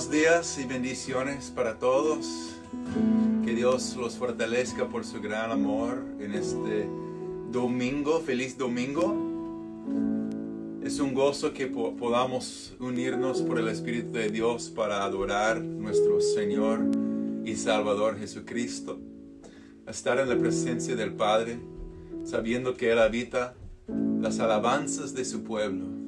buenos días y bendiciones para todos. Que Dios los fortalezca por su gran amor en este domingo. Feliz domingo. Es un gozo que podamos unirnos por el Espíritu de Dios para adorar nuestro Señor y Salvador Jesucristo. Estar en la presencia del Padre, sabiendo que Él habita las alabanzas de su pueblo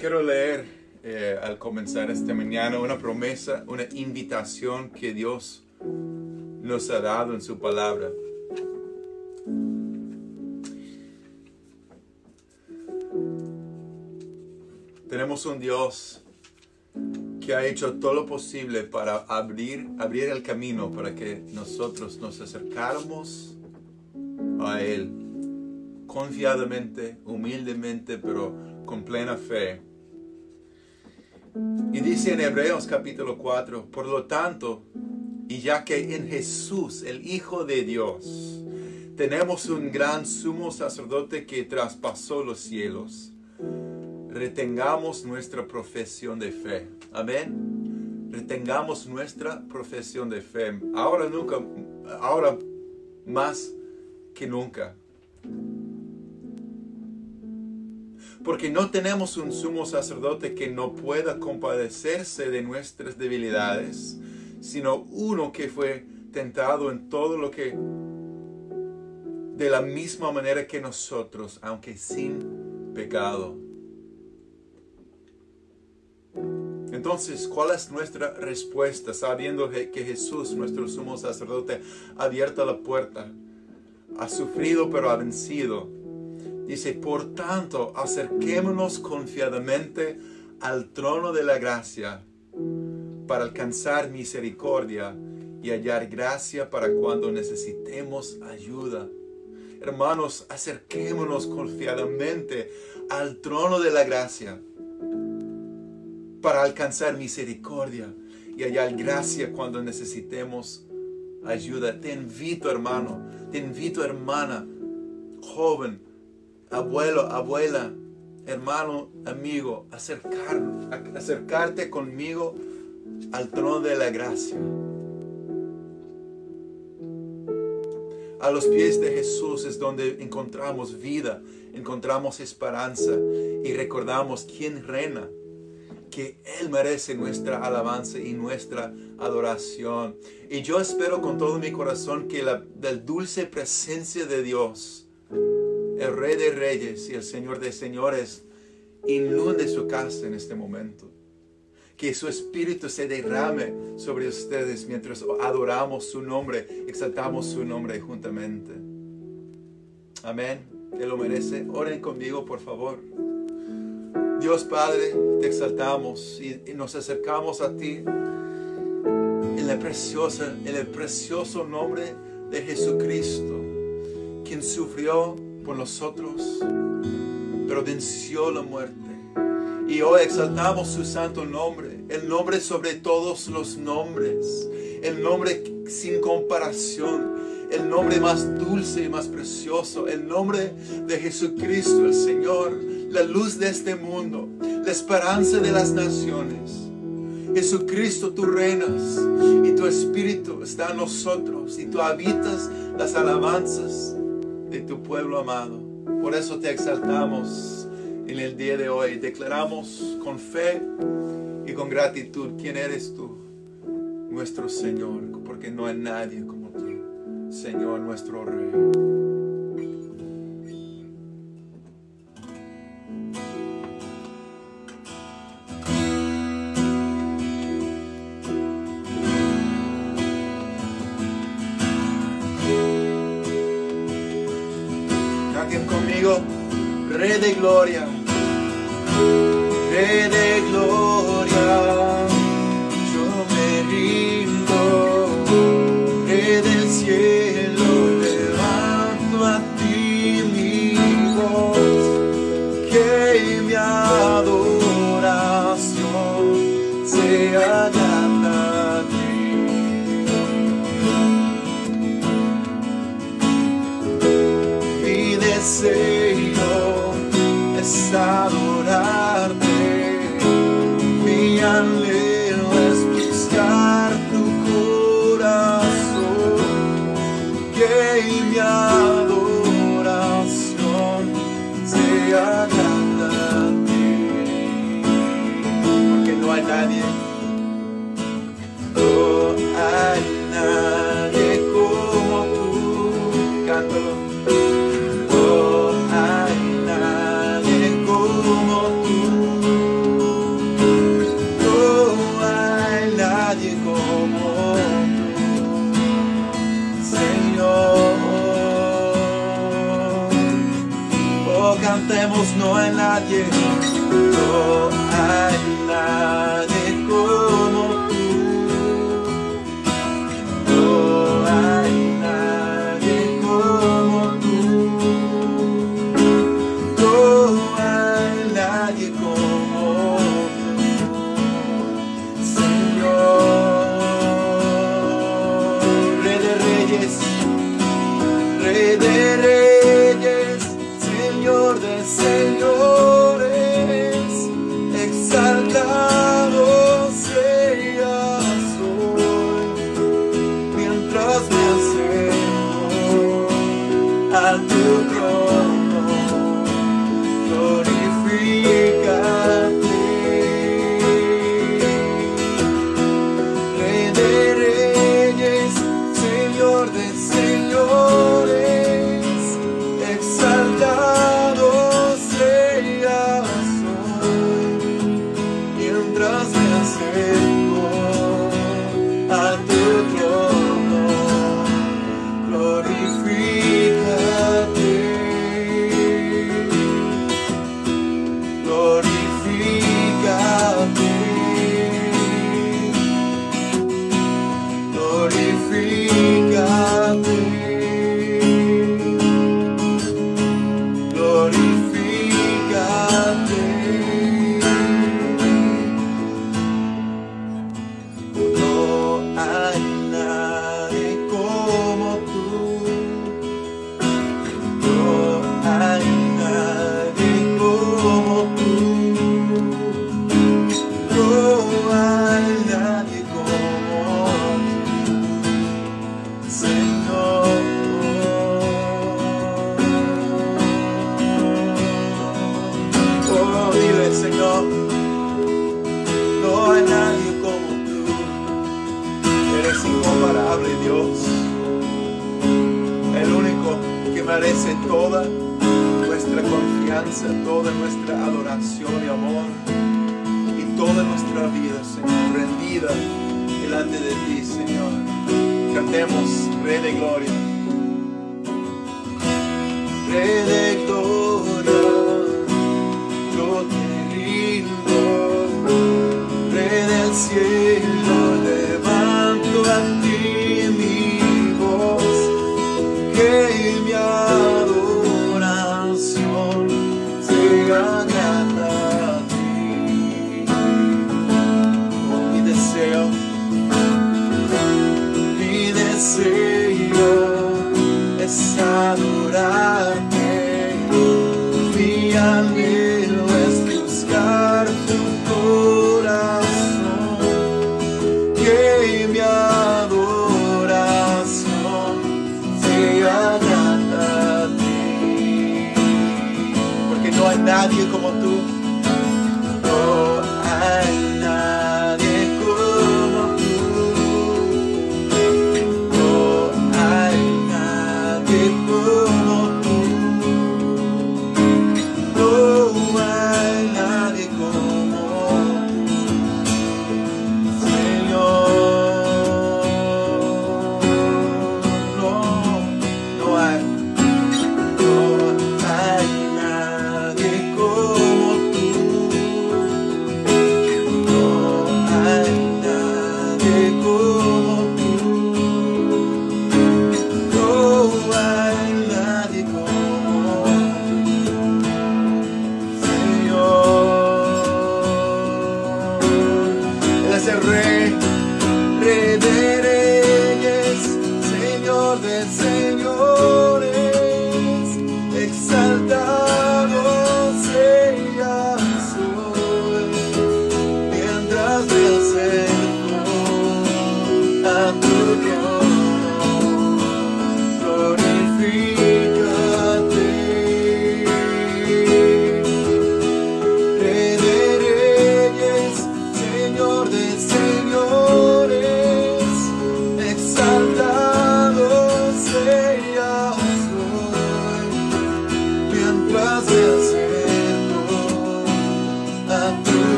quiero leer eh, al comenzar esta mañana una promesa, una invitación que Dios nos ha dado en su palabra. Tenemos un Dios que ha hecho todo lo posible para abrir, abrir el camino para que nosotros nos acercáramos a Él confiadamente, humildemente, pero con plena fe. Y dice en Hebreos capítulo 4, por lo tanto, y ya que en Jesús, el Hijo de Dios, tenemos un gran sumo sacerdote que traspasó los cielos, retengamos nuestra profesión de fe. Amén. Retengamos nuestra profesión de fe. Ahora nunca, ahora más que nunca. Porque no tenemos un sumo sacerdote que no pueda compadecerse de nuestras debilidades, sino uno que fue tentado en todo lo que de la misma manera que nosotros, aunque sin pecado. Entonces, ¿cuál es nuestra respuesta sabiendo que Jesús, nuestro sumo sacerdote, ha abierto la puerta, ha sufrido pero ha vencido? Dice, por tanto, acerquémonos confiadamente al trono de la gracia para alcanzar misericordia y hallar gracia para cuando necesitemos ayuda. Hermanos, acerquémonos confiadamente al trono de la gracia para alcanzar misericordia y hallar gracia cuando necesitemos ayuda. Te invito, hermano, te invito, hermana, joven, abuelo, abuela, hermano, amigo, acercar, acercarte conmigo al trono de la gracia. A los pies de Jesús es donde encontramos vida, encontramos esperanza y recordamos quién reina, que Él merece nuestra alabanza y nuestra adoración. Y yo espero con todo mi corazón que la, la dulce presencia de Dios, el Rey de Reyes y el Señor de Señores inunde su casa en este momento. Que su espíritu se derrame sobre ustedes mientras adoramos su nombre, exaltamos su nombre juntamente. Amén. Te lo merece. Oren conmigo, por favor. Dios Padre, te exaltamos y, nos acercamos a ti en, la preciosa, en el precioso nombre de Jesucristo, quien sufrió por nosotros, pero venció la muerte. Y hoy exaltamos su santo nombre, el nombre sobre todos los nombres, el nombre sin comparación, el nombre más dulce y más precioso, el nombre de Jesucristo, el Señor, la luz de este mundo, la esperanza de las naciones. Jesucristo, tú reinas y tu Espíritu está en nosotros y tú habitas las alabanzas de tu pueblo amado. Por eso te exaltamos en el día de hoy. Declaramos con fe y con gratitud quién eres tú, nuestro Señor, porque no hay nadie como tú, Señor, nuestro Rey. de gloria, Rey de gloria, perderé. y mi adoración sean a ti. Porque no hay nadie como tú.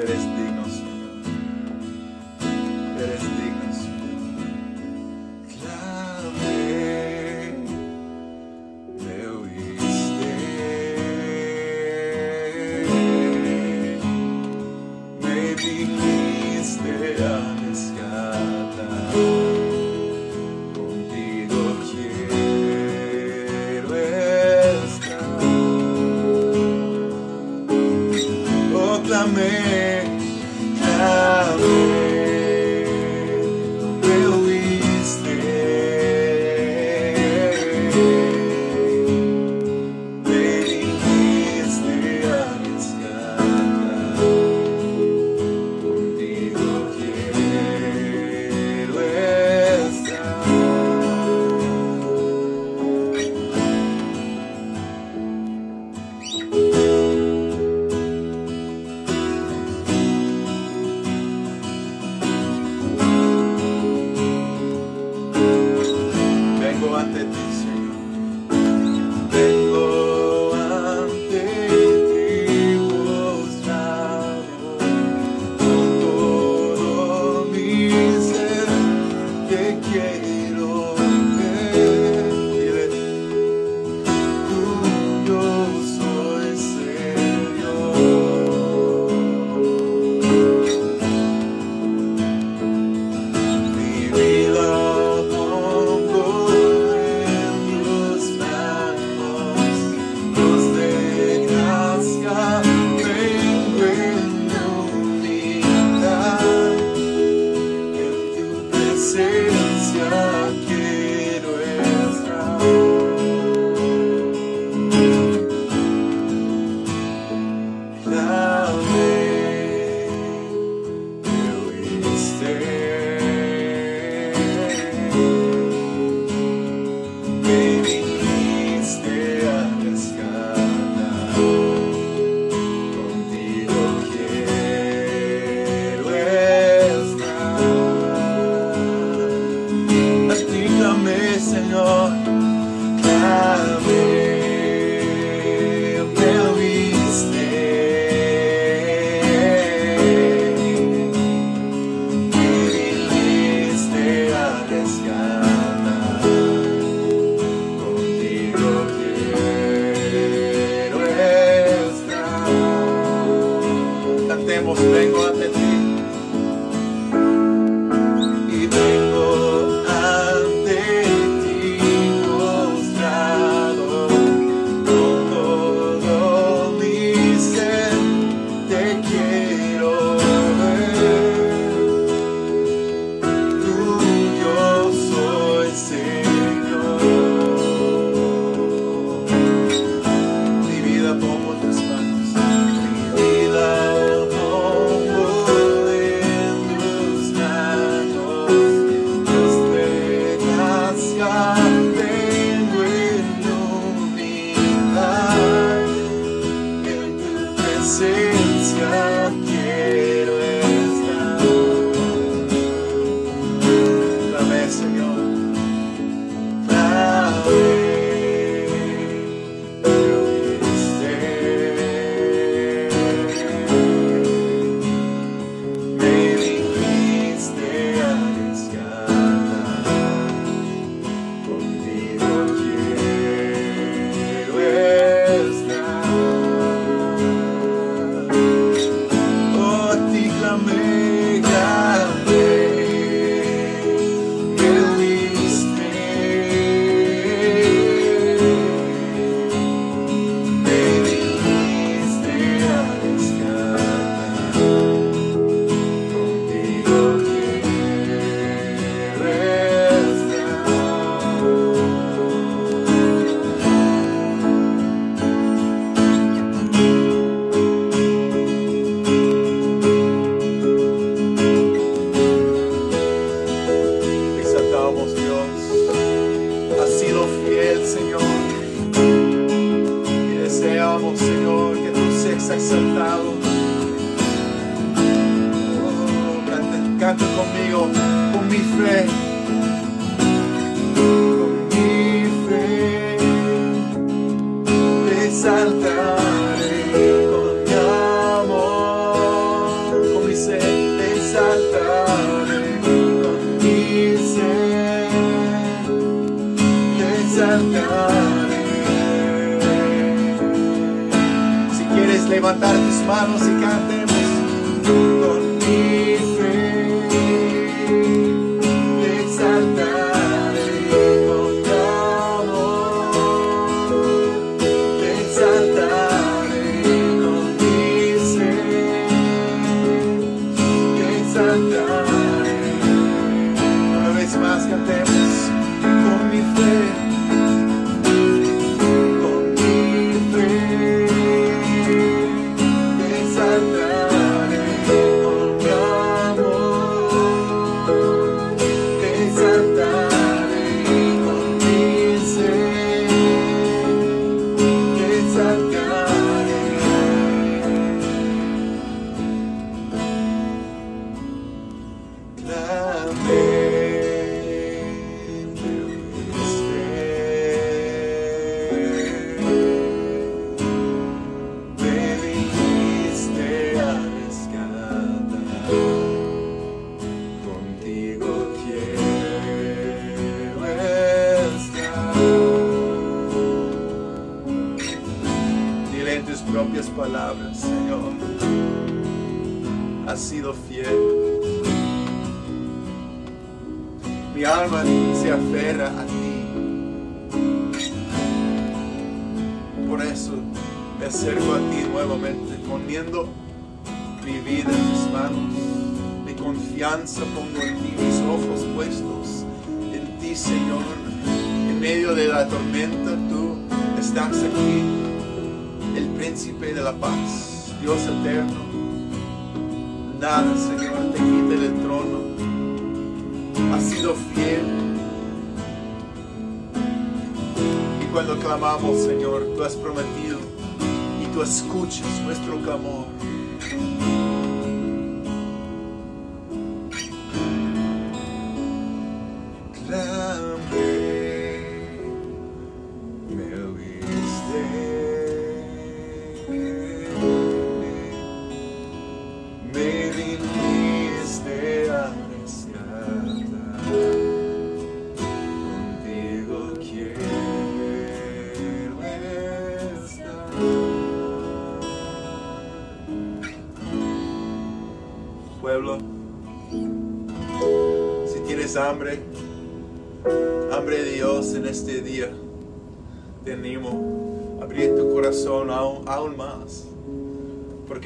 Eres digno,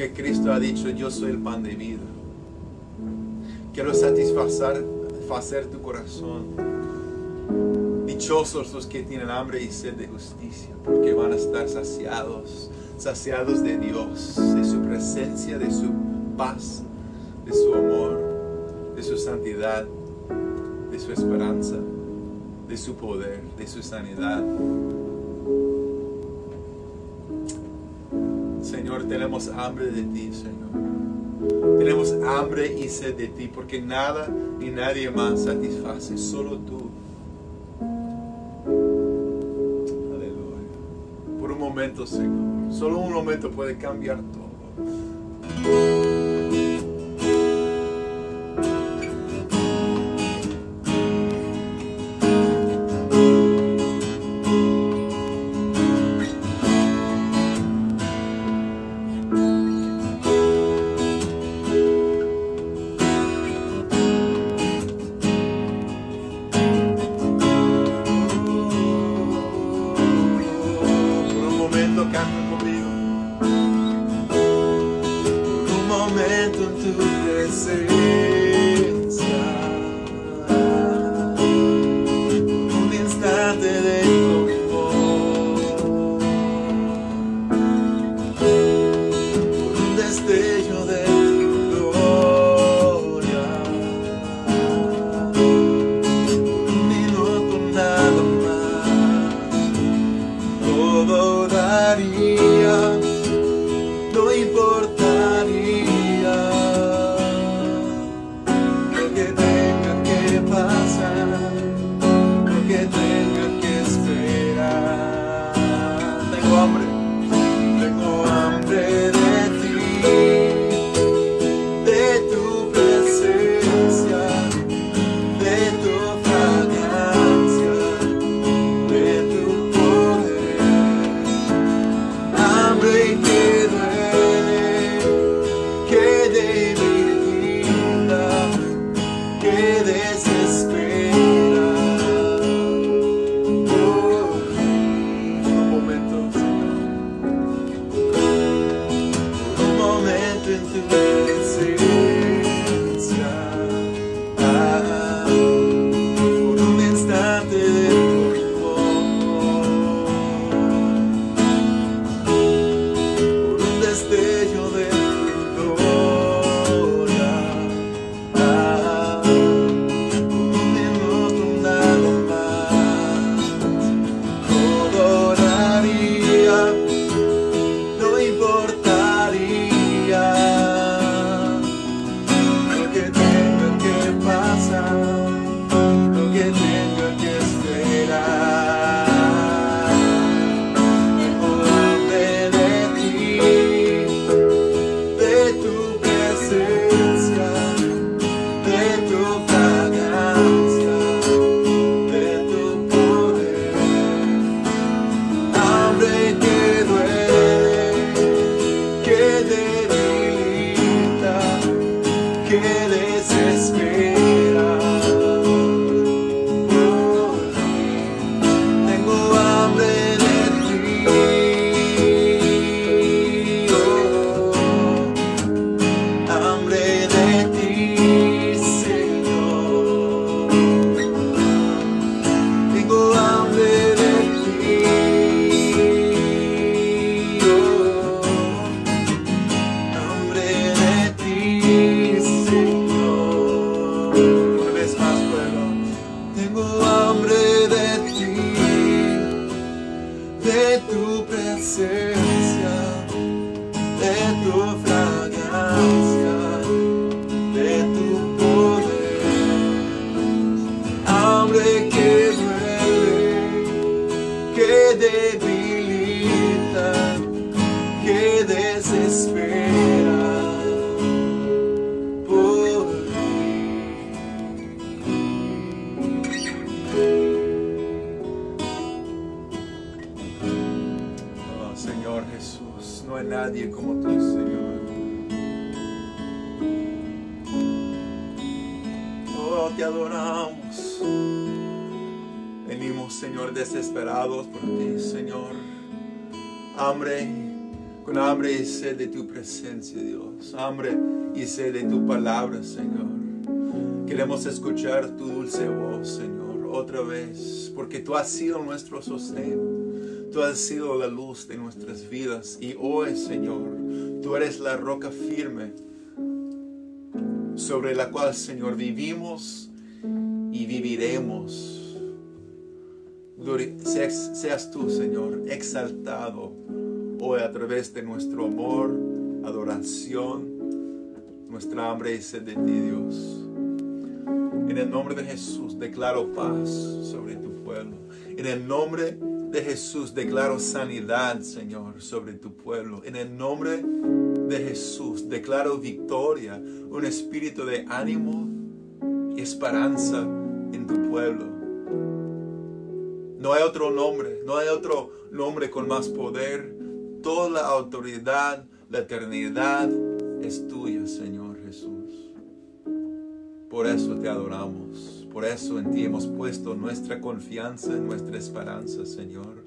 Porque Cristo ha dicho, yo soy el pan de vida. Quiero satisfacer hacer tu corazón. Dichosos los que tienen hambre y sed de justicia, porque van a estar saciados, saciados de Dios, de su presencia, de su paz, de su amor, de su santidad, de su esperanza, de su poder, de su sanidad. Señor, tenemos hambre de ti, Señor. Tenemos hambre y sed de ti, porque nada ni nadie más satisface, solo tú. Aleluya. Por un momento, Señor. Solo un momento puede cambiar todo. Sed de tu palabra, Señor. Queremos escuchar tu dulce voz, Señor, otra vez, porque tú has sido nuestro sostén. Tú has sido la luz de nuestras vidas y hoy, Señor, tú eres la roca firme sobre la cual, Señor, vivimos y viviremos. Seas, seas tú, Señor, exaltado hoy a través de nuestro amor, adoración, nuestra hambre y sed de ti, Dios. En el nombre de Jesús declaro paz sobre tu pueblo. En el nombre de Jesús declaro sanidad, Señor, sobre tu pueblo. En el nombre de Jesús declaro victoria, un espíritu de ánimo y esperanza en tu pueblo. No hay otro nombre, no hay otro nombre con más poder. Toda la autoridad, la eternidad es tuya, Señor. Por eso te adoramos. Por eso en ti hemos puesto nuestra confianza, nuestra esperanza, Señor.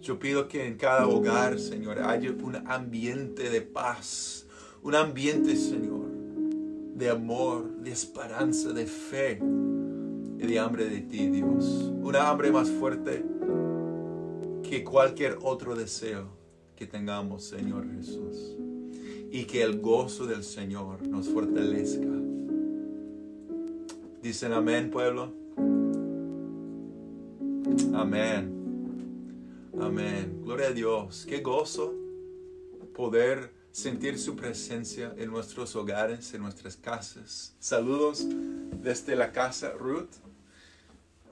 Yo pido que en cada hogar, Señor, haya un ambiente de paz, un ambiente, Señor, de amor, de esperanza, de fe y de hambre de ti, Dios. Una hambre más fuerte que cualquier otro deseo que tengamos, Señor Jesús. Y que el gozo del Señor nos fortalezca. Dicen amén, pueblo. Amén. Amén. Gloria a Dios. Qué gozo poder sentir su presencia en nuestros hogares, en nuestras casas. Saludos desde la casa Ruth.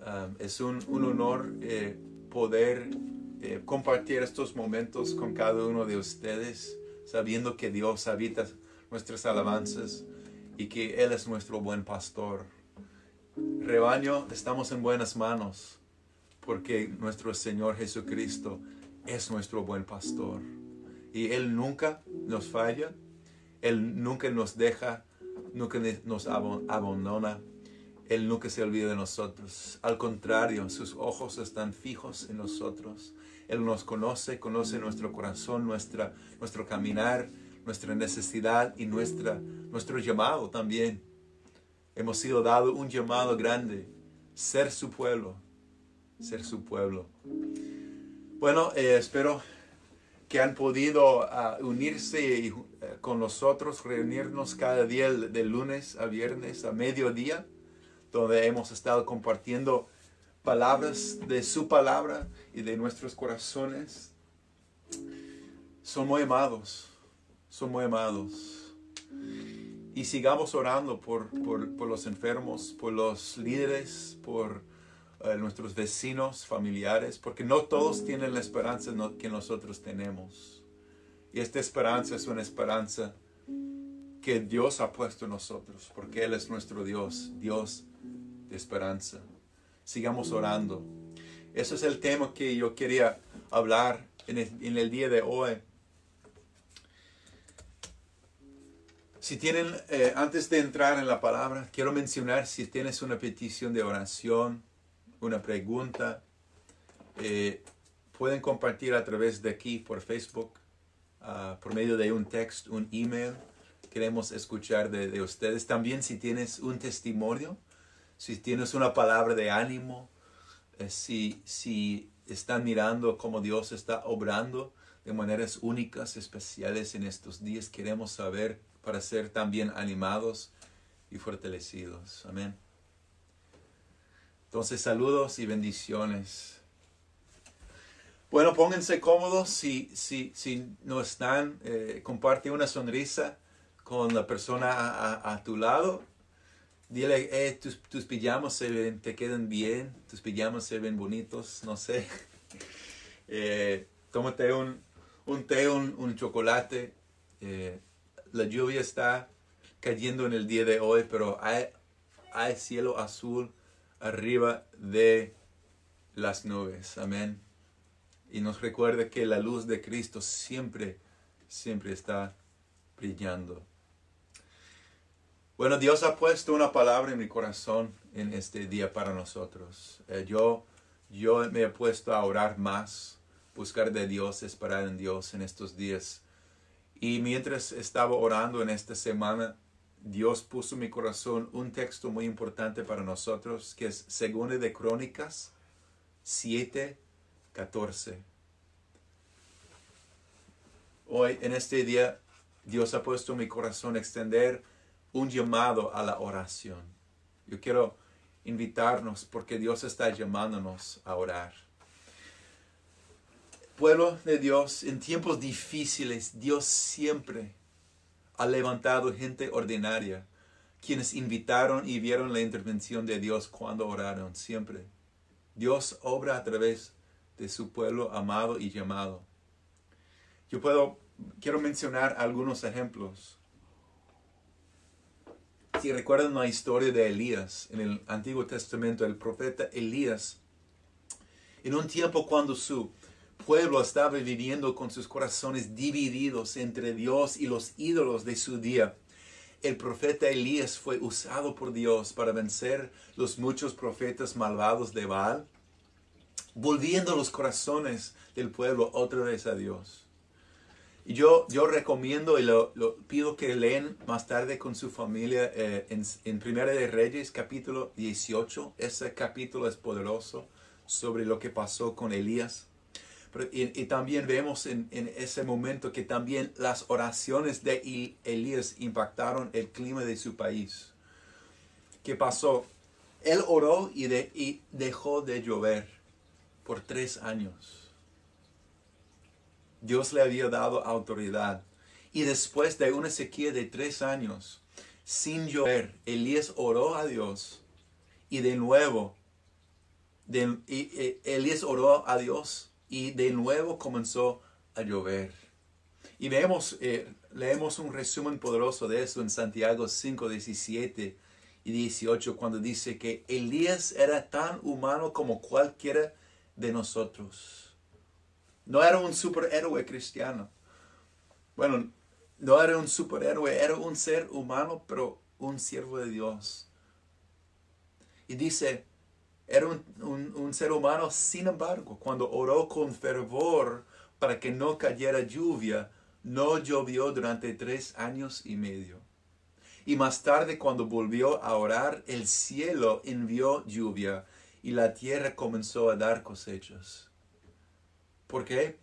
Um, es un, un honor eh, poder eh, compartir estos momentos con cada uno de ustedes, sabiendo que Dios habita nuestras alabanzas y que Él es nuestro buen pastor. Rebaño, estamos en buenas manos porque nuestro Señor Jesucristo es nuestro buen pastor. Y Él nunca nos falla, Él nunca nos deja, nunca nos abandona, Él nunca se olvida de nosotros. Al contrario, sus ojos están fijos en nosotros. Él nos conoce, conoce nuestro corazón, nuestra, nuestro caminar, nuestra necesidad y nuestra, nuestro llamado también. Hemos sido dado un llamado grande, ser su pueblo, ser su pueblo. Bueno, eh, espero que han podido ah, unirse eh, con nosotros, reunirnos cada día de lunes a viernes a mediodía, donde hemos estado compartiendo palabras de su palabra y de nuestros corazones. Son muy amados, son muy amados. Y sigamos orando por, por, los enfermos, por los líderes, por eh, nuestros vecinos, familiares, porque no todos tienen la esperanza que nosotros tenemos. Y esta esperanza es una esperanza que Dios ha puesto en nosotros, porque Él es nuestro Dios, Dios de esperanza. Sigamos orando. Ese es el tema que yo quería hablar en el día de hoy. Si tienen, eh, antes de entrar en la palabra, quiero mencionar si tienes una petición de oración, una pregunta, eh, pueden compartir a través de aquí por Facebook, ah, por medio de un text, un email. Queremos escuchar de, de ustedes. También si tienes un testimonio, si tienes una palabra de ánimo, eh, si, si están mirando cómo Dios está obrando de maneras únicas, especiales en estos días, queremos saber para ser también animados y fortalecidos. Amén. Entonces saludos y bendiciones. Bueno, pónganse cómodos si, si, si no están. Eh, comparte una sonrisa con la persona a, a, tu lado. Dile, eh, tus, tus pijamas te quedan bien, tus pijamas se ven bonitos, no sé. eh, tómate un, un té, un, un chocolate. Eh, la lluvia está cayendo en el día de hoy, pero hay, hay cielo azul arriba de las nubes. Amén. Y nos recuerda que la luz de Cristo siempre, siempre está brillando. Bueno, Dios ha puesto una palabra en mi corazón en este día para nosotros. Eh, yo, yo me he puesto a orar más, buscar de Dios, esperar en Dios en estos días. Y mientras estaba orando en esta semana, Dios puso en mi corazón un texto muy importante para nosotros, que es Segunda de Crónicas 7, 14. Hoy, en este día, Dios ha puesto en mi corazón extender un llamado a la oración. Yo quiero invitarnos porque Dios está llamándonos a orar. Pueblo de Dios, en tiempos difíciles, Dios siempre ha levantado gente ordinaria, quienes invitaron y vieron la intervención de Dios cuando oraron, siempre. Dios obra a través de su pueblo amado y llamado. Yo puedo, quiero mencionar algunos ejemplos. Si recuerdan la historia de Elías en el Antiguo Testamento, el profeta Elías, en un tiempo cuando su pueblo estaba viviendo con sus corazones divididos entre Dios y los ídolos de su día, el profeta Elías fue usado por Dios para vencer los muchos profetas malvados de Baal, volviendo los corazones del pueblo otra vez a Dios. Yo, yo recomiendo y lo, pido que leen más tarde con su familia eh, en, en Primera de Reyes capítulo 18. Ese capítulo es poderoso sobre lo que pasó con Elías. Y, también vemos en, ese momento que también las oraciones de Elías impactaron el clima de su país. ¿Qué pasó? Él oró y, de, y dejó de llover por tres años. Dios le había dado autoridad. Y después de una sequía de tres años, sin llover, Elías oró a Dios. Y de nuevo, Elías oró a Dios y de nuevo comenzó a llover. Y vemos, eh, leemos un resumen poderoso de eso en Santiago 5, 17 y 18, cuando dice que Elías era tan humano como cualquiera de nosotros no era un superhéroe cristiano. Bueno, no era un superhéroe, era un ser humano, pero un siervo de Dios. Y dice, era un, ser humano, sin embargo, cuando oró con fervor para que no cayera lluvia, no llovió durante tres años y medio. Y más tarde, cuando volvió a orar, el cielo envió lluvia y la tierra comenzó a dar cosechas. ¿Por qué?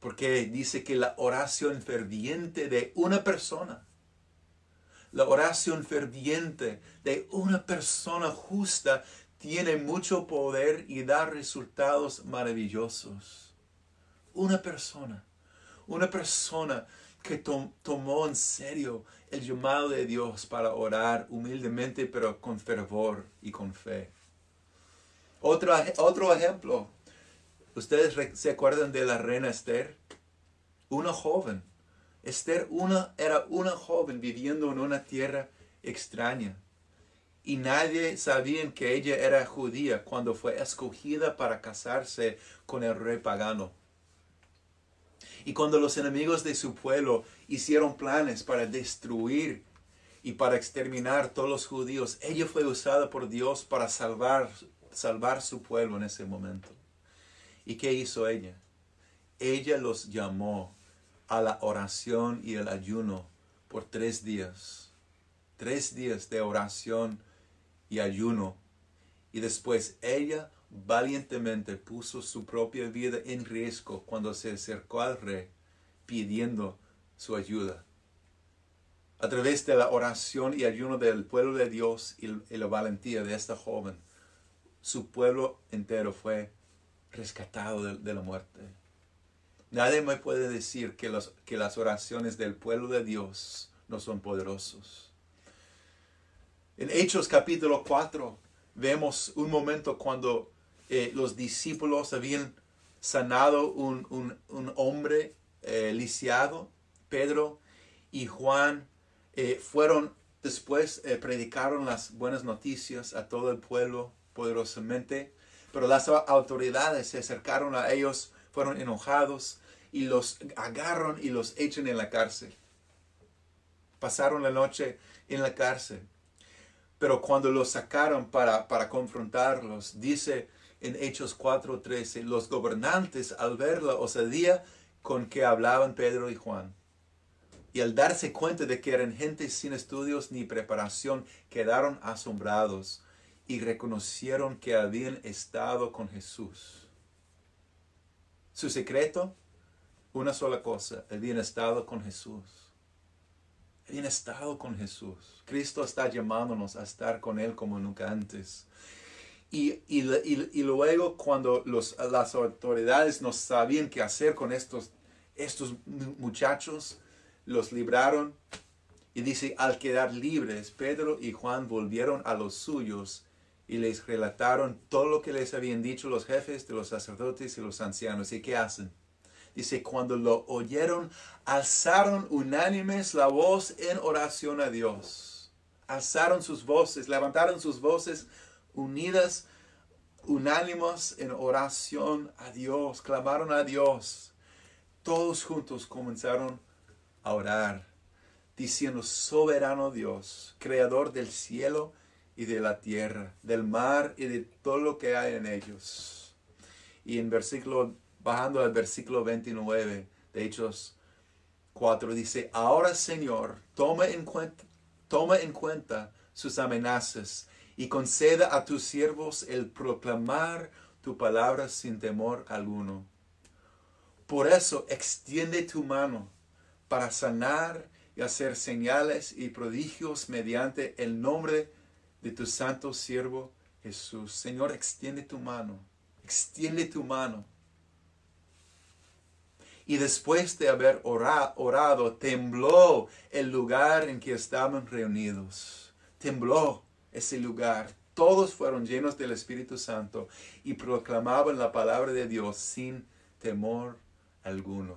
Porque dice que la oración ferviente de una persona, la oración ferviente de una persona justa tiene mucho poder y da resultados maravillosos. Una persona, una persona que tomó en serio el llamado de Dios para orar humildemente pero con fervor y con fe. Otro, otro ejemplo, ¿Ustedes se acuerdan de la reina Esther? Una joven. Esther una, era una joven viviendo en una tierra extraña. Y nadie sabía que ella era judía cuando fue escogida para casarse con el rey pagano. Y cuando los enemigos de su pueblo hicieron planes para destruir y para exterminar todos los judíos, ella fue usada por Dios para salvar, salvar su pueblo en ese momento. ¿Y qué hizo ella? Ella los llamó a la oración y el ayuno por tres días. Tres días de oración y ayuno. Y después ella valientemente puso su propia vida en riesgo cuando se acercó al rey pidiendo su ayuda. A través de la oración y ayuno del pueblo de Dios y, la valentía de esta joven, su pueblo entero fue rescatado de, la muerte. Nadie me puede decir que, que las oraciones del pueblo de Dios no son poderosos. En Hechos capítulo 4 vemos un momento cuando eh, los discípulos habían sanado un, un, hombre eh, lisiado, Pedro y Juan eh, fueron después, predicaron las buenas noticias a todo el pueblo poderosamente, pero las autoridades se acercaron a ellos, fueron enojados y los agarran y los echan en la cárcel. Pasaron la noche en la cárcel. Pero cuando los sacaron para, para confrontarlos, dice en Hechos 4:13, los gobernantes al ver la osadía con que hablaban Pedro y Juan, y al darse cuenta de que eran gente sin estudios ni preparación, quedaron asombrados y reconocieron que habían estado con Jesús. Su secreto, una sola cosa, habían estado con Jesús. Habían estado con Jesús. Cristo está llamándonos a estar con Él como nunca antes. Y, luego cuando las autoridades no sabían qué hacer con estos, estos muchachos, los libraron. Y dice, al quedar libres, Pedro y Juan volvieron a los suyos y les relataron todo lo que les habían dicho los jefes de los sacerdotes y los ancianos. ¿Y qué hacen? Dice, cuando lo oyeron, alzaron unánimes la voz en oración a Dios. Alzaron sus voces, levantaron sus voces unidas, unánimos en oración a Dios, clamaron a Dios. Todos juntos comenzaron a orar, diciendo, soberano Dios, creador del cielo y de la tierra, del mar y de todo lo que hay en ellos. Y en versículo, bajando al versículo 29 de Hechos 4, dice, ahora Señor, toma en cuenta, toma en cuenta sus amenazas y conceda a tus siervos el proclamar tu palabra sin temor alguno. Por eso extiende tu mano para sanar y hacer señales y prodigios mediante el nombre de tu santo siervo Jesús. Señor, extiende tu mano, extiende tu mano. Y después de haber orado, tembló el lugar en que estaban reunidos. Tembló ese lugar. Todos fueron llenos del Espíritu Santo y proclamaban la palabra de Dios sin temor alguno.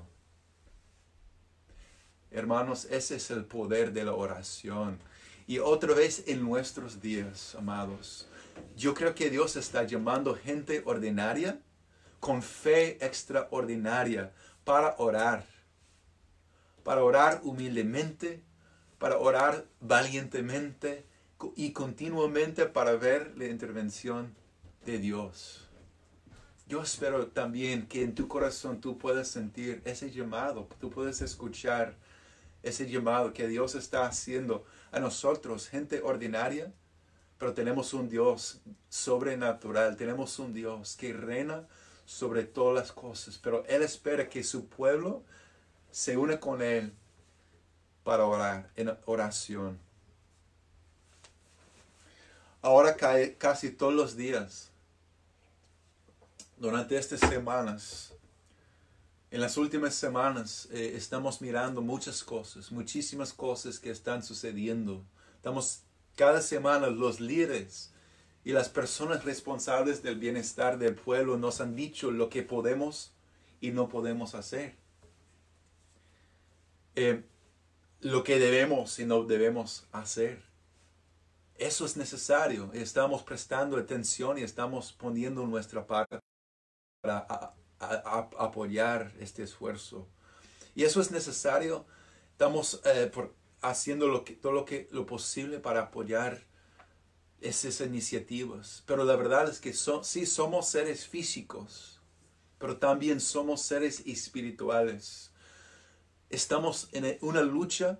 Hermanos, ese es el poder de la oración. Y otra vez en nuestros días, amados, yo creo que Dios está llamando gente ordinaria con fe extraordinaria para orar. Para orar humildemente, para orar valientemente, y continuamente para ver la intervención de Dios. Yo espero también que en tu corazón tú puedas sentir ese llamado, tú puedes escuchar ese llamado que Dios está haciendo a nosotros, gente ordinaria, pero tenemos un Dios sobrenatural, tenemos un Dios que reina sobre todas las cosas, pero Él espera que su pueblo se une con Él para orar en oración. Ahora cae casi todos los días, durante estas semanas, en las últimas semanas eh, estamos mirando muchas cosas, muchísimas cosas que están sucediendo. Estamos cada semana los líderes y las personas responsables del bienestar del pueblo nos han dicho lo que podemos y no podemos hacer. Eh, lo que debemos y no debemos hacer. Eso es necesario. Estamos prestando atención y estamos poniendo nuestra parte para apoyar este esfuerzo. Y eso es necesario. Estamos eh, haciendo lo que, todo lo, que, lo posible para apoyar esas iniciativas. Pero la verdad es que sí somos seres físicos, pero también somos seres espirituales. Estamos en una lucha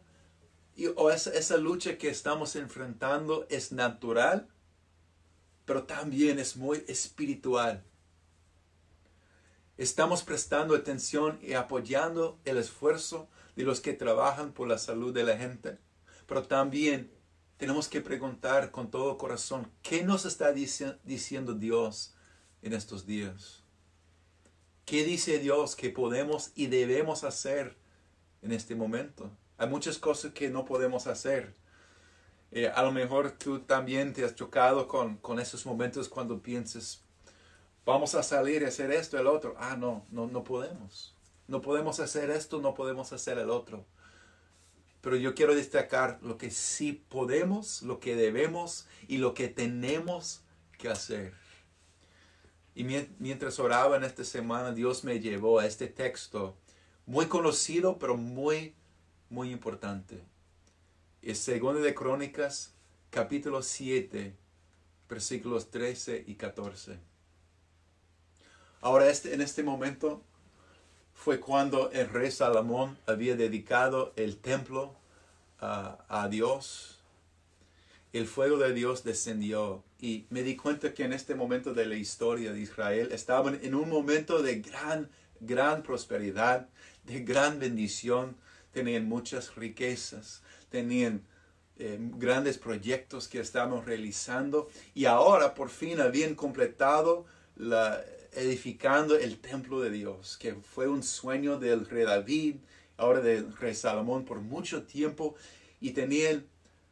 y, o esa, esa lucha que estamos enfrentando es natural, pero también es muy espiritual. Estamos prestando atención y apoyando el esfuerzo de los que trabajan por la salud de la gente, pero también tenemos que preguntar con todo corazón, ¿qué nos está diciendo Dios en estos días? ¿Qué dice Dios que podemos y debemos hacer en este momento? Hay muchas cosas que no podemos hacer. Eh, a lo mejor tú también te has chocado con, con esos momentos cuando piensas, vamos a salir y hacer esto, el otro. Ah, no, no, no podemos. No podemos hacer esto, no podemos hacer el otro. Pero yo quiero destacar lo que sí podemos, lo que debemos y lo que tenemos que hacer. Y mientras oraba en esta semana, Dios me llevó a este texto muy conocido, pero muy, muy importante. Es segundo de Crónicas, capítulo 7, versículos 13 y 14. Ahora, este, en este momento, fue cuando el rey Salomón había dedicado el templo a Dios. El fuego de Dios descendió y me di cuenta que en este momento de la historia de Israel estaban en un momento de gran, gran prosperidad, de gran bendición. Tenían muchas riquezas, tenían eh, grandes proyectos que estaban realizando y ahora por fin habían completado la, edificando el templo de Dios, que fue un sueño del rey David, ahora del rey Salomón por mucho tiempo, y tenían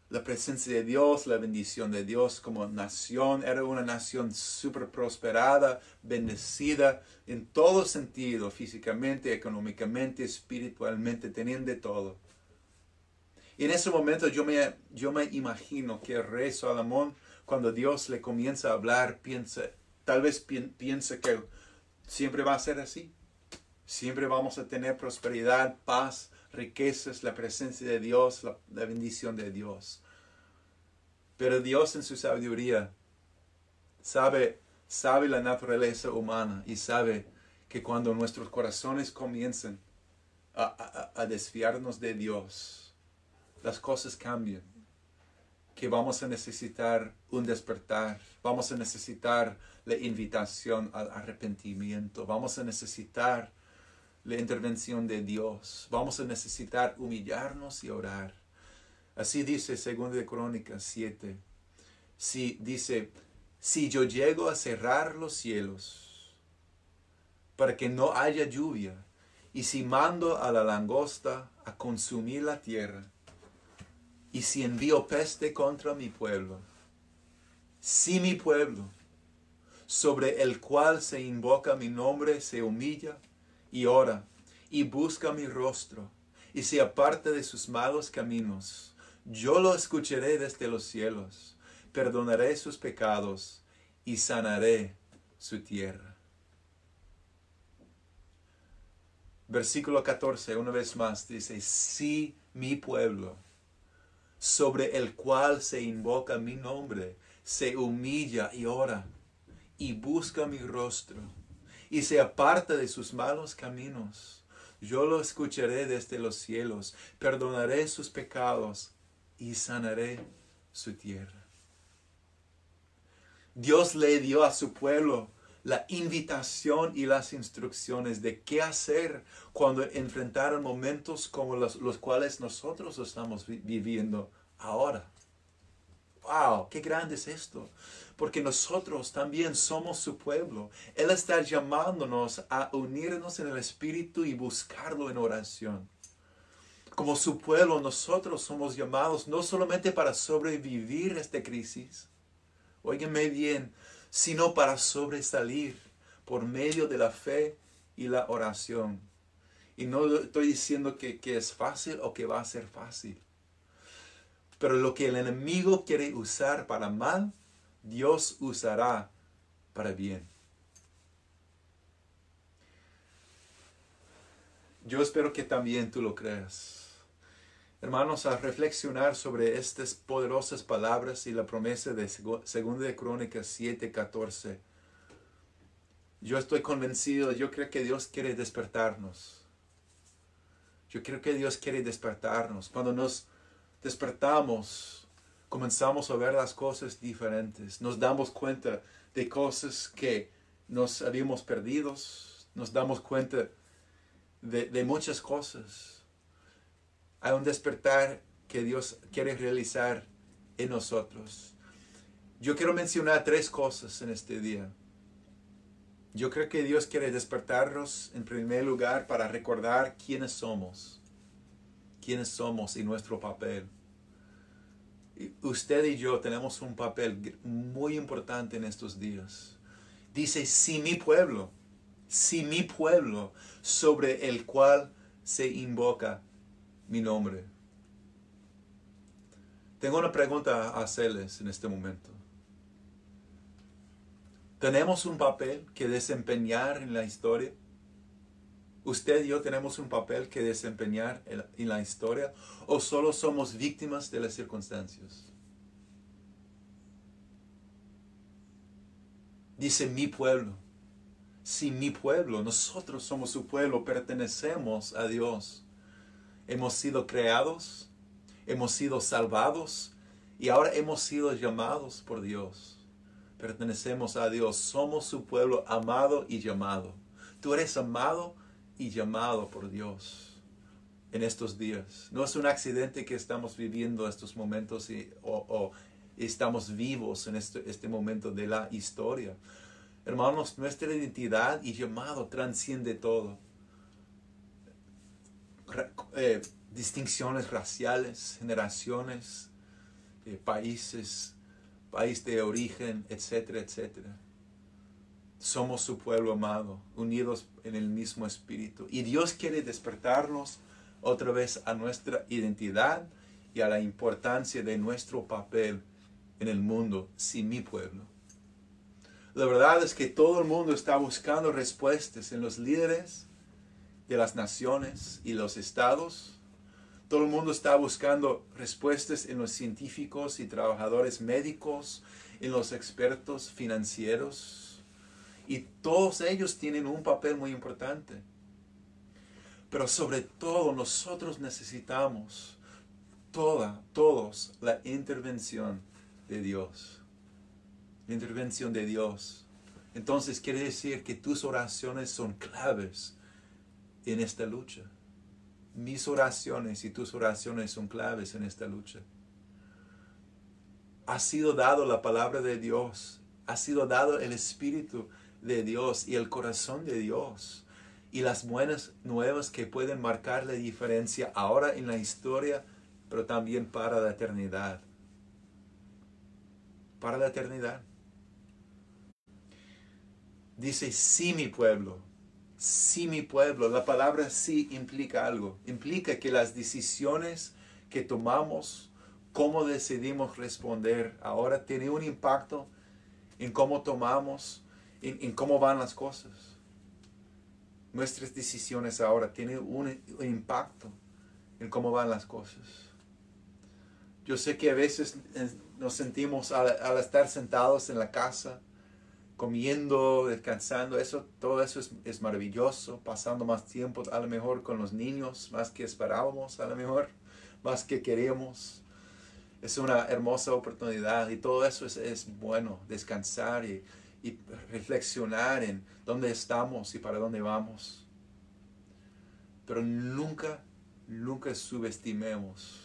la presencia de Dios, la bendición de Dios como nación. Era una nación súper prosperada, bendecida en todo sentido, físicamente, económicamente, espiritualmente, tenían de todo. Y en ese momento yo me, yo me imagino que el rey Salomón, cuando Dios le comienza a hablar, piensa, Tal vez piense que siempre va a ser así. Siempre vamos a tener prosperidad, paz, riquezas, la presencia de Dios, la, bendición de Dios. Pero Dios en su sabiduría sabe, sabe la naturaleza humana y sabe que cuando nuestros corazones comiencen a desfiarnos de Dios, las cosas cambian que vamos a necesitar un despertar, vamos a necesitar la invitación al arrepentimiento, vamos a necesitar la intervención de Dios, vamos a necesitar humillarnos y orar. Así dice 2 de Crónicas 7. Si dice, si yo llego a cerrar los cielos para que no haya lluvia, y si mando a la langosta a consumir la tierra, y si envío peste contra mi pueblo, si mi pueblo, sobre el cual se invoca mi nombre, se humilla y ora y busca mi rostro y se aparte de sus malos caminos, yo lo escucharé desde los cielos, perdonaré sus pecados y sanaré su tierra. Versículo 14, una vez más, dice, si mi pueblo, sobre el cual se invoca mi nombre, se humilla y ora y busca mi rostro y se aparta de sus malos caminos. Yo lo escucharé desde los cielos, perdonaré sus pecados y sanaré su tierra. Dios le dio a su pueblo la invitación y las instrucciones de qué hacer cuando enfrentaron momentos como los, los cuales nosotros estamos viviendo ahora. ¡Wow! ¡Qué grande es esto! Porque nosotros también somos su pueblo. Él está llamándonos a unirnos en el Espíritu y buscarlo en oración. Como su pueblo, nosotros somos llamados no solamente para sobrevivir esta crisis, óiganme bien, sino para sobresalir por medio de la fe y la oración. Y no estoy diciendo que, que es fácil o que va a ser fácil. Pero lo que el enemigo quiere usar para mal, Dios usará para bien. Yo espero que también tú lo creas. Hermanos, a reflexionar sobre estas poderosas palabras y la promesa de 2 de Crónicas 7:14. Yo estoy convencido, yo creo que Dios quiere despertarnos. Yo creo que Dios quiere despertarnos. Cuando nos despertamos, comenzamos a ver las cosas diferentes, nos damos cuenta de cosas que nos habíamos perdido, nos damos cuenta de, muchas cosas. Hay un despertar que Dios quiere realizar en nosotros. Yo quiero mencionar tres cosas en este día. Yo creo que Dios quiere despertarnos en primer lugar para recordar quiénes somos, quiénes somos y nuestro papel. Usted y yo tenemos un papel muy importante en estos días. Dice, si mi pueblo, si mi pueblo sobre el cual se invoca mi nombre. Tengo una pregunta a hacerles en este momento. ¿Tenemos un papel que desempeñar en la historia? ¿Usted y yo tenemos un papel que desempeñar en la historia o solo somos víctimas de las circunstancias? Dice mi pueblo. Si mi pueblo, nosotros somos su pueblo, pertenecemos a Dios. Hemos sido creados, hemos sido salvados y ahora hemos sido llamados por Dios pertenecemos a Dios, somos su pueblo amado y llamado. Tú eres amado y llamado por Dios en estos días. No es un accidente que estamos viviendo estos momentos y, o, estamos vivos en este, este momento de la historia. Hermanos, nuestra identidad y llamado transciende todo. Eh, distinciones raciales, generaciones, eh, países, país de origen, etcétera, etcétera. Somos su pueblo amado, unidos en el mismo espíritu. Y Dios quiere despertarnos otra vez a nuestra identidad y a la importancia de nuestro papel en el mundo, sin mi pueblo. La verdad es que todo el mundo está buscando respuestas en los líderes de las naciones y los estados, todo el mundo está buscando respuestas en los científicos y trabajadores médicos, en los expertos financieros. Y todos ellos tienen un papel muy importante. Pero sobre todo nosotros necesitamos toda, todos, la intervención de Dios. La intervención de Dios. Entonces quiere decir que tus oraciones son claves en esta lucha mis oraciones y tus oraciones son claves en esta lucha. Ha sido dado la palabra de Dios, ha sido dado el Espíritu de Dios y el corazón de Dios y las buenas nuevas que pueden marcar la diferencia ahora en la historia, pero también para la eternidad. Para la eternidad. Dice, sí mi pueblo, sí mi pueblo. La palabra sí implica algo. Implica que las decisiones que tomamos, cómo decidimos responder, ahora tiene un impacto en cómo tomamos, en, cómo van las cosas. Nuestras decisiones ahora tienen un, impacto en cómo van las cosas. Yo sé que a veces eh, nos sentimos al estar sentados en la casa, comiendo, descansando, eso, todo eso es, maravilloso, pasando más tiempo a lo mejor con los niños, más que esperábamos, a lo mejor, más que queríamos. Es una hermosa oportunidad y todo eso es, bueno, descansar y, y reflexionar en dónde estamos y para dónde vamos. Pero nunca, nunca subestimemos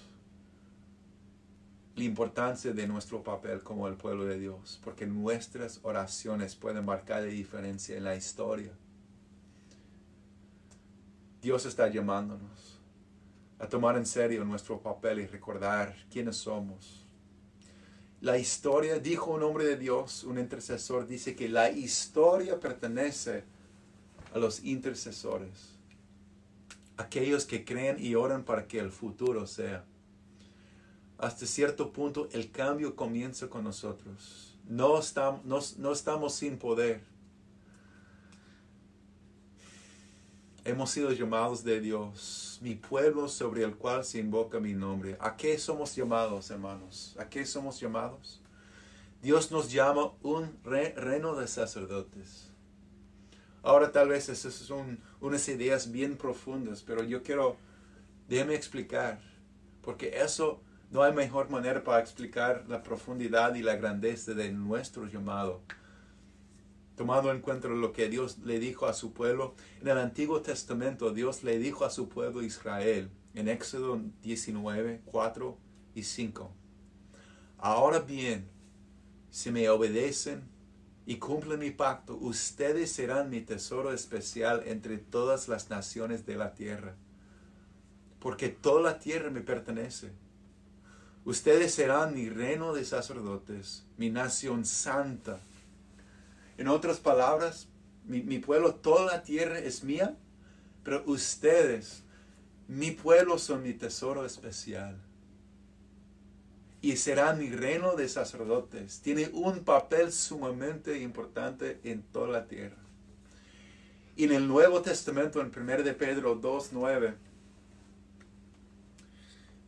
la importancia de nuestro papel como el pueblo de Dios, porque nuestras oraciones pueden marcar la diferencia en la historia. Dios está llamándonos a tomar en serio nuestro papel y recordar quiénes somos. La historia, dijo un hombre de Dios, un intercesor, dice que la historia pertenece a los intercesores, aquellos que creen y oran para que el futuro sea hasta cierto punto el cambio comienza con nosotros. No estamos, no, estamos sin poder. Hemos sido llamados de Dios, mi pueblo sobre el cual se invoca mi nombre. ¿A qué somos llamados, hermanos? ¿A qué somos llamados? Dios nos llama un reino de sacerdotes. Ahora tal vez esas son unas ideas bien profundas, pero yo quiero, déjeme explicar, porque eso no hay mejor manera para explicar la profundidad y la grandeza de nuestro llamado. Tomando en cuenta lo que Dios le dijo a su pueblo, en el Antiguo Testamento Dios le dijo a su pueblo Israel, en Éxodo 19, 4 y 5. Ahora bien, si me obedecen y cumplen mi pacto, ustedes serán mi tesoro especial entre todas las naciones de la tierra, porque toda la tierra me pertenece. Ustedes serán mi reino de sacerdotes, mi nación santa. En otras palabras, mi, pueblo, toda la tierra es mía, pero ustedes, mi pueblo, son mi tesoro especial y será mi reino de sacerdotes. Tiene un papel sumamente importante en toda la tierra. Y en el Nuevo Testamento, en 1 de Pedro 2.9,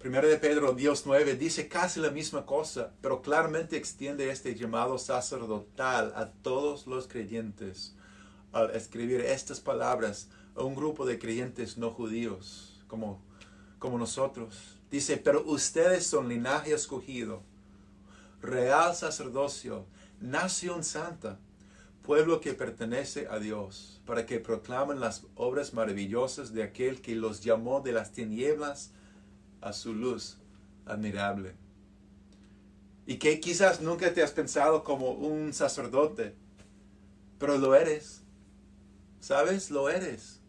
1 de Pedro 2.9 dice casi la misma cosa, pero claramente extiende este llamado sacerdotal a todos los creyentes al escribir estas palabras a un grupo de creyentes no judíos como, como nosotros. Dice, pero ustedes son linaje escogido, real sacerdocio, nación santa, pueblo que pertenece a Dios, para que proclamen las obras maravillosas de aquel que los llamó de las tinieblas a su luz admirable. Y que quizás nunca te has pensado como un sacerdote, pero lo eres. ¿Sabes? Lo eres.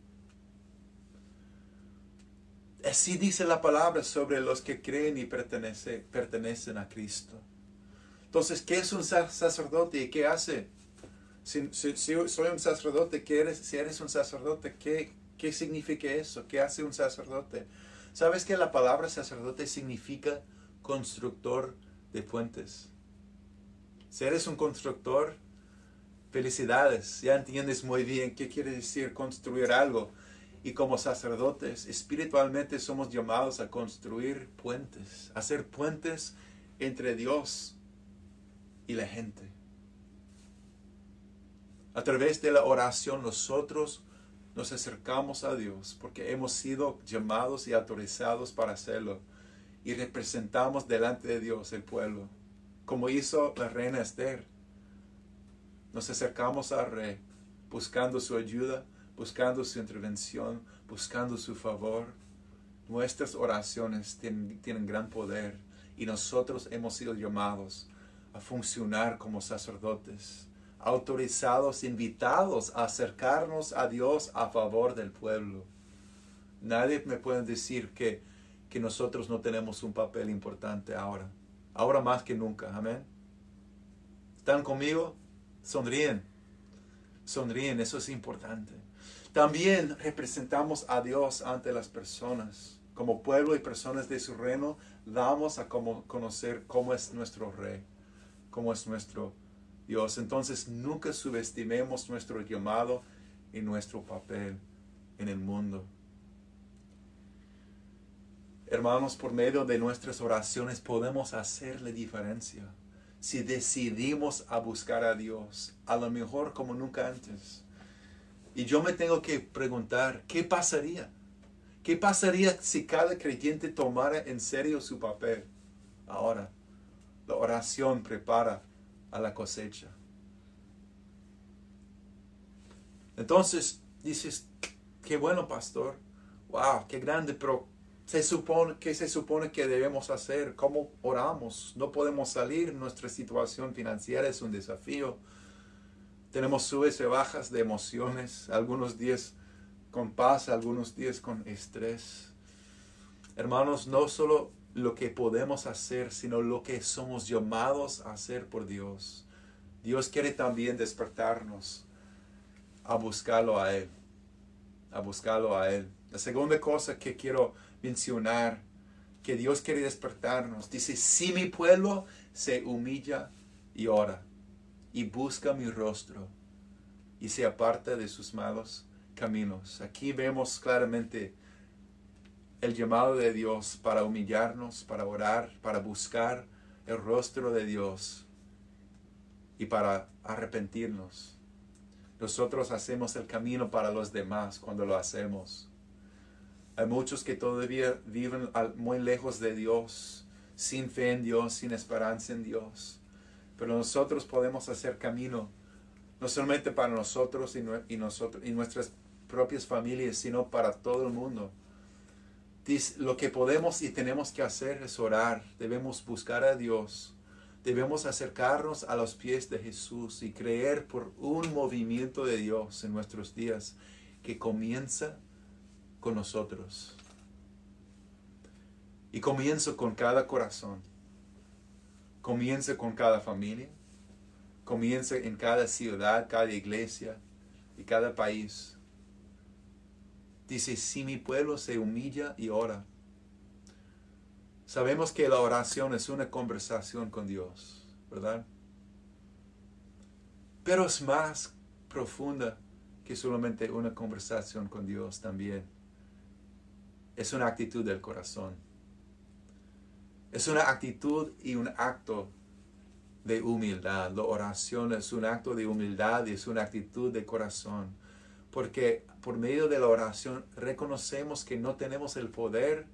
Así dice la palabra sobre los que creen y pertenecen a Cristo. Entonces, ¿qué es un sacerdote y qué hace? Si, soy un sacerdote, ¿qué eres? si eres un sacerdote, ¿qué, ¿qué significa eso? ¿Qué hace un sacerdote? ¿Sabes que la palabra sacerdote significa constructor de puentes? Si eres un constructor, felicidades, ya entiendes muy bien qué quiere decir construir algo. Y como sacerdotes, espiritualmente somos llamados a construir puentes, a hacer puentes entre Dios y la gente. A través de la oración nosotros nos acercamos a Dios porque hemos sido llamados y autorizados para hacerlo y representamos delante de Dios el pueblo, como hizo la reina Esther. Nos acercamos al rey buscando su ayuda, buscando su intervención, buscando su favor. Nuestras oraciones tienen, gran poder y nosotros hemos sido llamados a funcionar como sacerdotes, autorizados, invitados a acercarnos a Dios a favor del pueblo. Nadie me puede decir que, que nosotros no tenemos un papel importante ahora, ahora más que nunca, amén. ¿Están conmigo? Sonríen, sonríen, eso es importante. También representamos a Dios ante las personas. Como pueblo y personas de su reino, damos a conocer cómo es nuestro rey, cómo es nuestro Dios. Entonces nunca subestimemos nuestro llamado y nuestro papel en el mundo. Hermanos, por medio de nuestras oraciones podemos hacer la diferencia. Si decidimos a buscar a Dios, a lo mejor como nunca antes. Y yo me tengo que preguntar, ¿qué pasaría? ¿Qué pasaría si cada creyente tomara en serio su papel? Ahora, la oración prepara a la cosecha. Entonces dices, qué bueno pastor, wow, qué grande, pero se supone, ¿qué se supone que debemos hacer? ¿Cómo oramos? No podemos salir, nuestra situación financiera es un desafío tenemos subes y bajas de emociones, algunos días con paz, algunos días con estrés. Hermanos, no solo lo que podemos hacer, sino lo que somos llamados a hacer por Dios. Dios quiere también despertarnos a buscarlo a Él, a buscarlo a Él. La segunda cosa que quiero mencionar, que Dios quiere despertarnos, dice, si mi pueblo se humilla y ora y busca mi rostro y se aparta de sus malos caminos. Aquí vemos claramente el llamado de Dios para humillarnos, para orar, para buscar el rostro de Dios y para arrepentirnos. Nosotros hacemos el camino para los demás cuando lo hacemos. Hay muchos que todavía viven muy lejos de Dios, sin fe en Dios, sin esperanza en Dios. Pero nosotros podemos hacer camino, no solamente para nosotros y, nosotros, y nuestras propias familias, sino para todo el mundo. Lo que podemos y tenemos que hacer es orar. Debemos buscar a Dios, Debemos acercarnos a los pies de Jesús y creer por un movimiento de Dios en nuestros días que comienza con nosotros. Y comienza con cada corazón. Comienza con cada familia. Comienza en cada ciudad, cada iglesia y cada país. Dice, si mi pueblo se humilla y ora. Sabemos que la oración es una conversación con Dios, ¿verdad? Pero es más profunda que solamente una conversación con Dios también. Es una actitud del corazón. Es una actitud y un acto de humildad. La oración es un acto de humildad y es una actitud de corazón. Porque por medio de la oración reconocemos que no tenemos el poder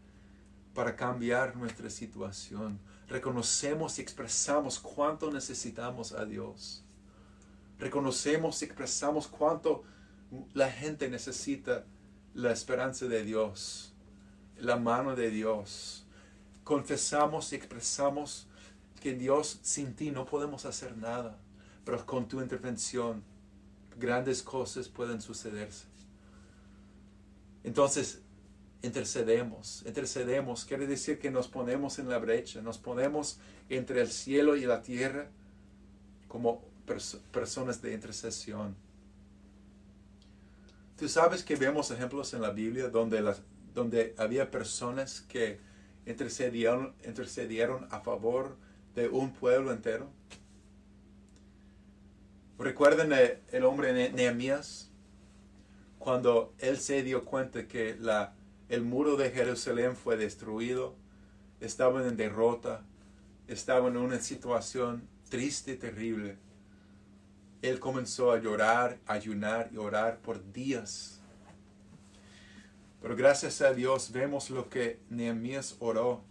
para cambiar nuestra situación. Reconocemos y expresamos cuánto necesitamos a Dios. Reconocemos y expresamos cuánto la gente necesita la esperanza de Dios, la mano de Dios. Confesamos y expresamos que Dios sin ti no podemos hacer nada, pero con tu intervención grandes cosas pueden sucederse. Entonces, intercedemos, intercedemos, quiere decir que nos ponemos en la brecha, nos ponemos entre el cielo y la tierra como personas de intercesión. Tú sabes que vemos ejemplos en la Biblia donde, donde había personas que intercedieron, intercedieron a favor de un pueblo entero. ¿Recuerdan el hombre Nehemías? Cuando él se dio cuenta que el muro de Jerusalén fue destruido, estaban en derrota, estaban en una situación triste y terrible él comenzó a llorar, ayunar y orar por días. Pero gracias a Dios vemos lo que Nehemías oró.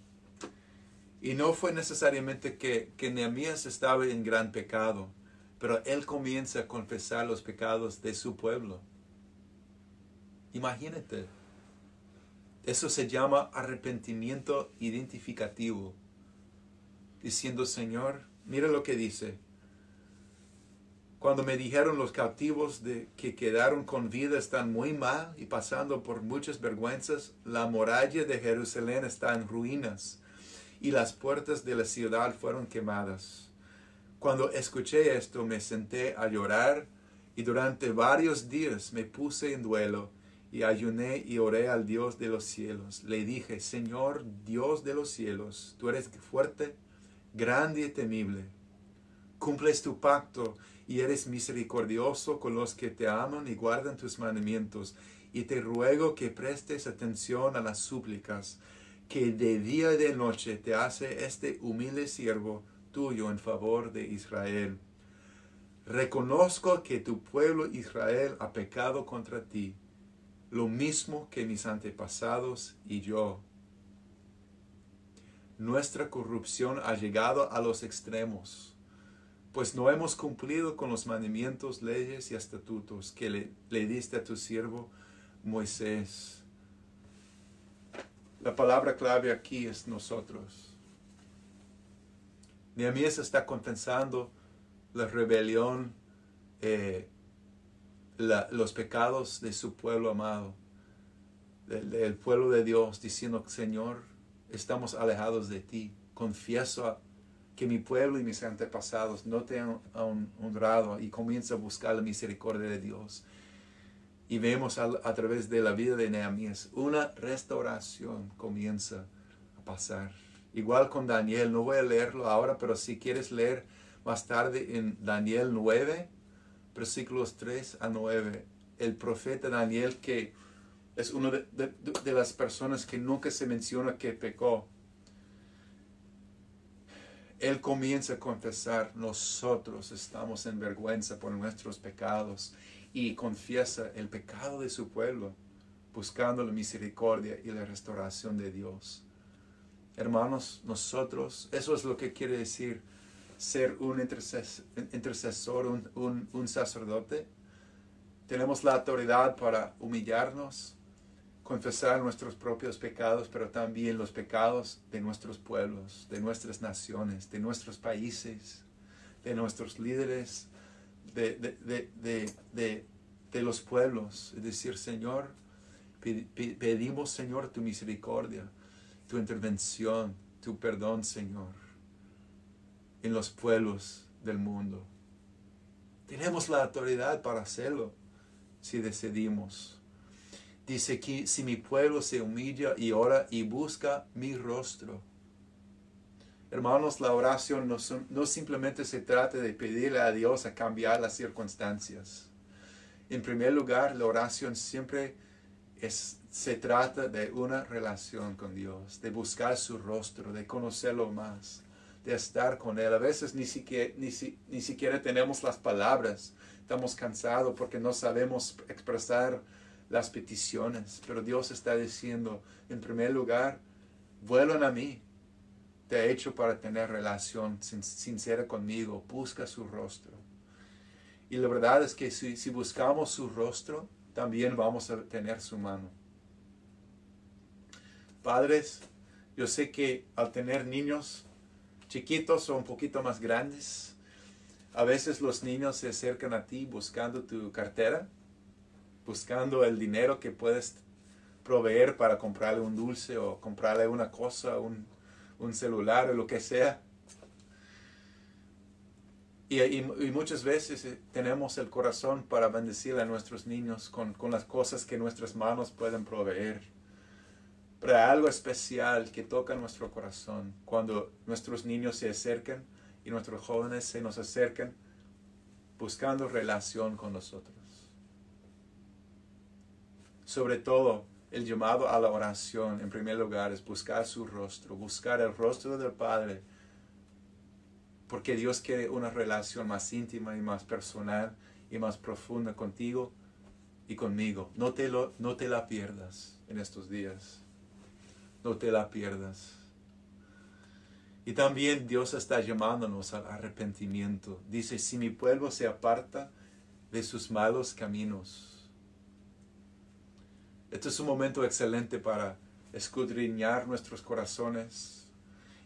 Y no fue necesariamente que, que Nehemías estaba en gran pecado, pero él comienza a confesar los pecados de su pueblo. Imagínate. Eso se llama arrepentimiento identificativo. Diciendo, Señor, mira lo que dice. Cuando me dijeron los cautivos de que quedaron con vida están muy mal y pasando por muchas vergüenzas, la muralla de Jerusalén está en ruinas y las puertas de la ciudad fueron quemadas. Cuando escuché esto me senté a llorar y durante varios días me puse en duelo y ayuné y oré al Dios de los cielos. Le dije, Señor Dios de los cielos, tú eres fuerte, grande y temible. Cumples tu pacto y eres misericordioso con los que te aman y guardan tus mandamientos. Y te ruego que prestes atención a las súplicas que de día y de noche te hace este humilde siervo tuyo en favor de Israel. Reconozco que tu pueblo Israel ha pecado contra ti, lo mismo que mis antepasados y yo. Nuestra corrupción ha llegado a los extremos pues no hemos cumplido con los mandamientos, leyes y estatutos que le, le diste a tu siervo Moisés. La palabra clave aquí es nosotros. Nehemías está confesando la rebelión, eh, los pecados de su pueblo amado, del, pueblo de Dios, diciendo, Señor, estamos alejados de ti. Confieso que mi pueblo y mis antepasados no te han honrado y comienza a buscar la misericordia de Dios. Y vemos a, través de la vida de Nehemías, una restauración comienza a pasar. Igual con Daniel, no voy a leerlo ahora, pero si quieres leer más tarde en Daniel 9, versículos 3 a 9, el profeta Daniel que es una de las personas que nunca se menciona que pecó, él comienza a confesar, nosotros estamos en vergüenza por nuestros pecados y confiesa el pecado de su pueblo, buscando la misericordia y la restauración de Dios. Hermanos, nosotros, eso es lo que quiere decir ser un intercesor, un, sacerdote. Tenemos la autoridad para humillarnos, confesar nuestros propios pecados, pero también los pecados de nuestros pueblos, de nuestras naciones, de nuestros países, de nuestros líderes, de, de, los pueblos. Es decir, Señor, pedimos, Señor, tu misericordia, tu intervención, tu perdón, Señor, en los pueblos del mundo. Tenemos la autoridad para hacerlo si decidimos. Dice que si mi pueblo se humilla y ora y busca mi rostro. Hermanos, la oración no, no simplemente se trata de pedirle a Dios a cambiar las circunstancias. En primer lugar, la oración siempre es, se trata de una relación con Dios, de buscar su rostro, de conocerlo más, de estar con Él. A veces ni siquiera, tenemos las palabras, estamos cansados porque no sabemos expresar las peticiones, pero Dios está diciendo, en primer lugar, vuelvan a mí. Te he hecho para tener relación sincera conmigo. Busca su rostro. Y la verdad es que si buscamos su rostro, también vamos a tener su mano. Padres, yo sé que al tener niños chiquitos o un poquito más grandes, a veces los niños se acercan a ti buscando tu cartera buscando el dinero que puedes proveer para comprarle un dulce o comprarle una cosa, un, celular o lo que sea. Y, muchas veces eh, tenemos el corazón para bendecir a nuestros niños con, con, las cosas que nuestras manos pueden proveer. Pero hay algo especial que toca nuestro corazón cuando nuestros niños se acercan y nuestros jóvenes se nos acercan buscando relación con nosotros sobre todo el llamado a la oración, en primer lugar, es buscar su rostro, buscar el rostro del Padre, porque Dios quiere una relación más íntima y más personal y más profunda contigo y conmigo. No te, lo, no te la pierdas en estos días. No te la pierdas. Y también Dios está llamándonos al arrepentimiento. Dice, si mi pueblo se aparta de sus malos caminos, este es un momento excelente para escudriñar nuestros corazones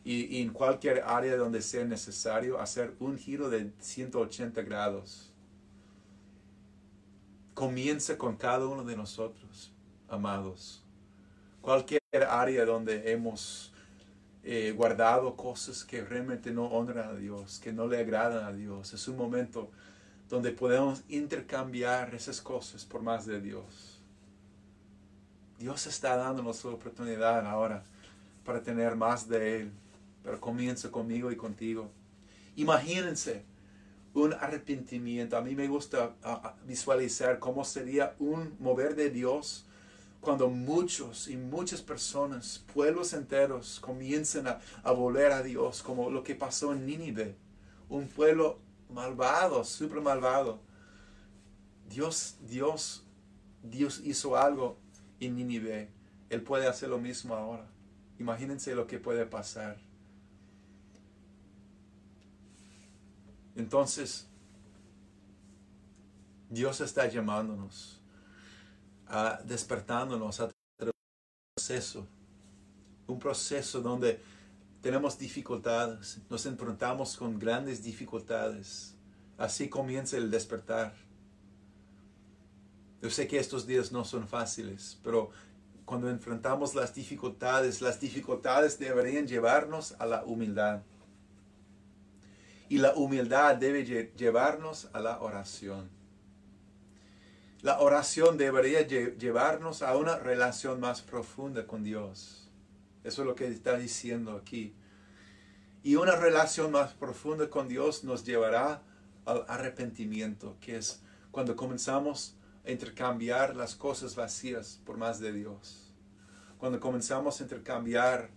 y, en cualquier área donde sea necesario hacer un giro de 180 grados. Comienza con cada uno de nosotros, amados. Cualquier área donde hemos eh, guardado cosas que realmente no honran a Dios, que no le agradan a Dios. Es un momento donde podemos intercambiar esas cosas por más de Dios. Dios está dándonos la oportunidad ahora para tener más de Él. Pero comienza conmigo y contigo. Imagínense un arrepentimiento. A mí me gusta visualizar cómo sería un mover de Dios cuando muchos y muchas personas, pueblos enteros, comienzan a, a volver a Dios, como lo que pasó en Nínive. Un pueblo malvado, súper malvado. Dios, Dios, Dios hizo algo en Nínive, Él puede hacer lo mismo ahora. Imagínense lo que puede pasar. Entonces, Dios está llamándonos, a, despertándonos a un proceso, un proceso donde tenemos dificultades, nos enfrentamos con grandes dificultades. Así comienza el despertar. Yo sé que estos días no son fáciles, pero cuando enfrentamos las dificultades, las dificultades deberían llevarnos a la humildad. Y la humildad debe llevarnos a la oración. La oración debería llevarnos a una relación más profunda con Dios. Eso es lo que está diciendo aquí. Y una relación más profunda con Dios nos llevará al arrepentimiento, que es cuando comenzamos intercambiar las cosas vacías por más de Dios. Cuando comenzamos a intercambiar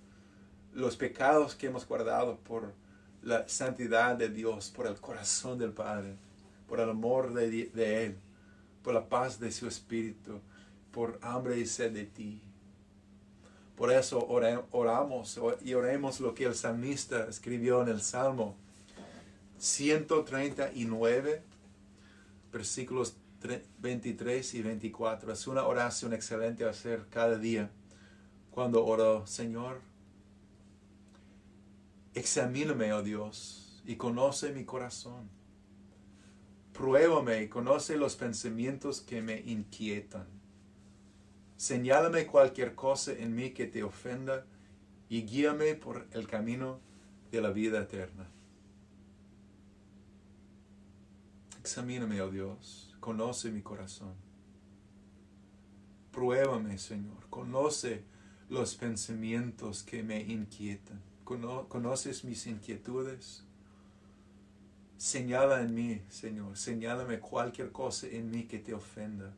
los pecados que hemos guardado por la santidad de Dios, por el corazón del Padre, por el amor de Él, por la paz de su Espíritu, por hambre y sed de ti. Por eso oramos y oremos lo que el salmista escribió en el Salmo 139, versículos 23 y 24. Es una oración excelente hacer cada día cuando oro, Señor, examíname, oh Dios, y conoce mi corazón. Pruébame y conoce los pensamientos que me inquietan. Señálame cualquier cosa en mí que te ofenda y guíame por el camino de la vida eterna. Examíname, oh Dios, conoce mi corazón. Pruébame, Señor, conoce los pensamientos que me inquietan. Conoces mis inquietudes. Señala en mí, Señor, señálame cualquier cosa en mí que te ofenda.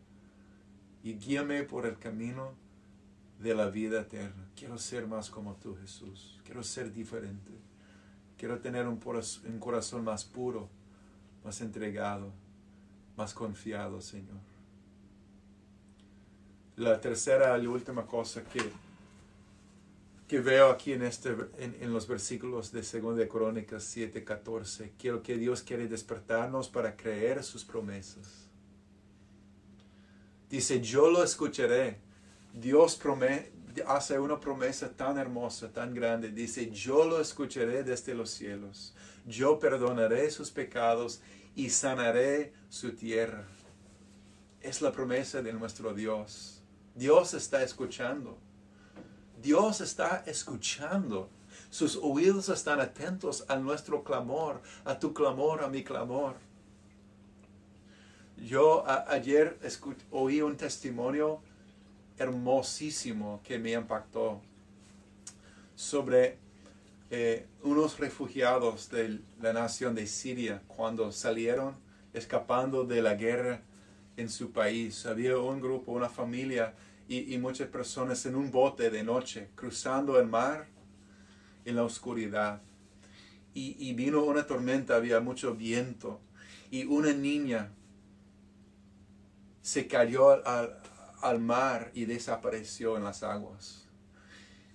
Y guíame por el camino de la vida eterna. Quiero ser más como tú, Jesús. Quiero ser diferente. Quiero tener un, corazón más puro más entregado, más confiado, Señor. La tercera y última cosa que, que veo aquí en, este, en, los versículos de 2 de Crónicas 7, 14, quiero que Dios quiere despertarnos para creer sus promesas. Dice, yo lo escucharé. Dios promete, hace una promesa tan hermosa, tan grande. Dice, yo lo escucharé desde los cielos. Yo perdonaré sus pecados y sanaré su tierra. Es la promesa de nuestro Dios. Dios está escuchando. Dios está escuchando. Sus oídos están atentos a nuestro clamor, a tu clamor, a mi clamor. Yo ayer oí un testimonio hermosísimo que me impactó sobre eh, unos refugiados de la nación de Siria cuando salieron escapando de la guerra en su país. Había un grupo, una familia y, muchas personas en un bote de noche cruzando el mar en la oscuridad. Y, vino una tormenta, había mucho viento y una niña se cayó al mar y desapareció en las aguas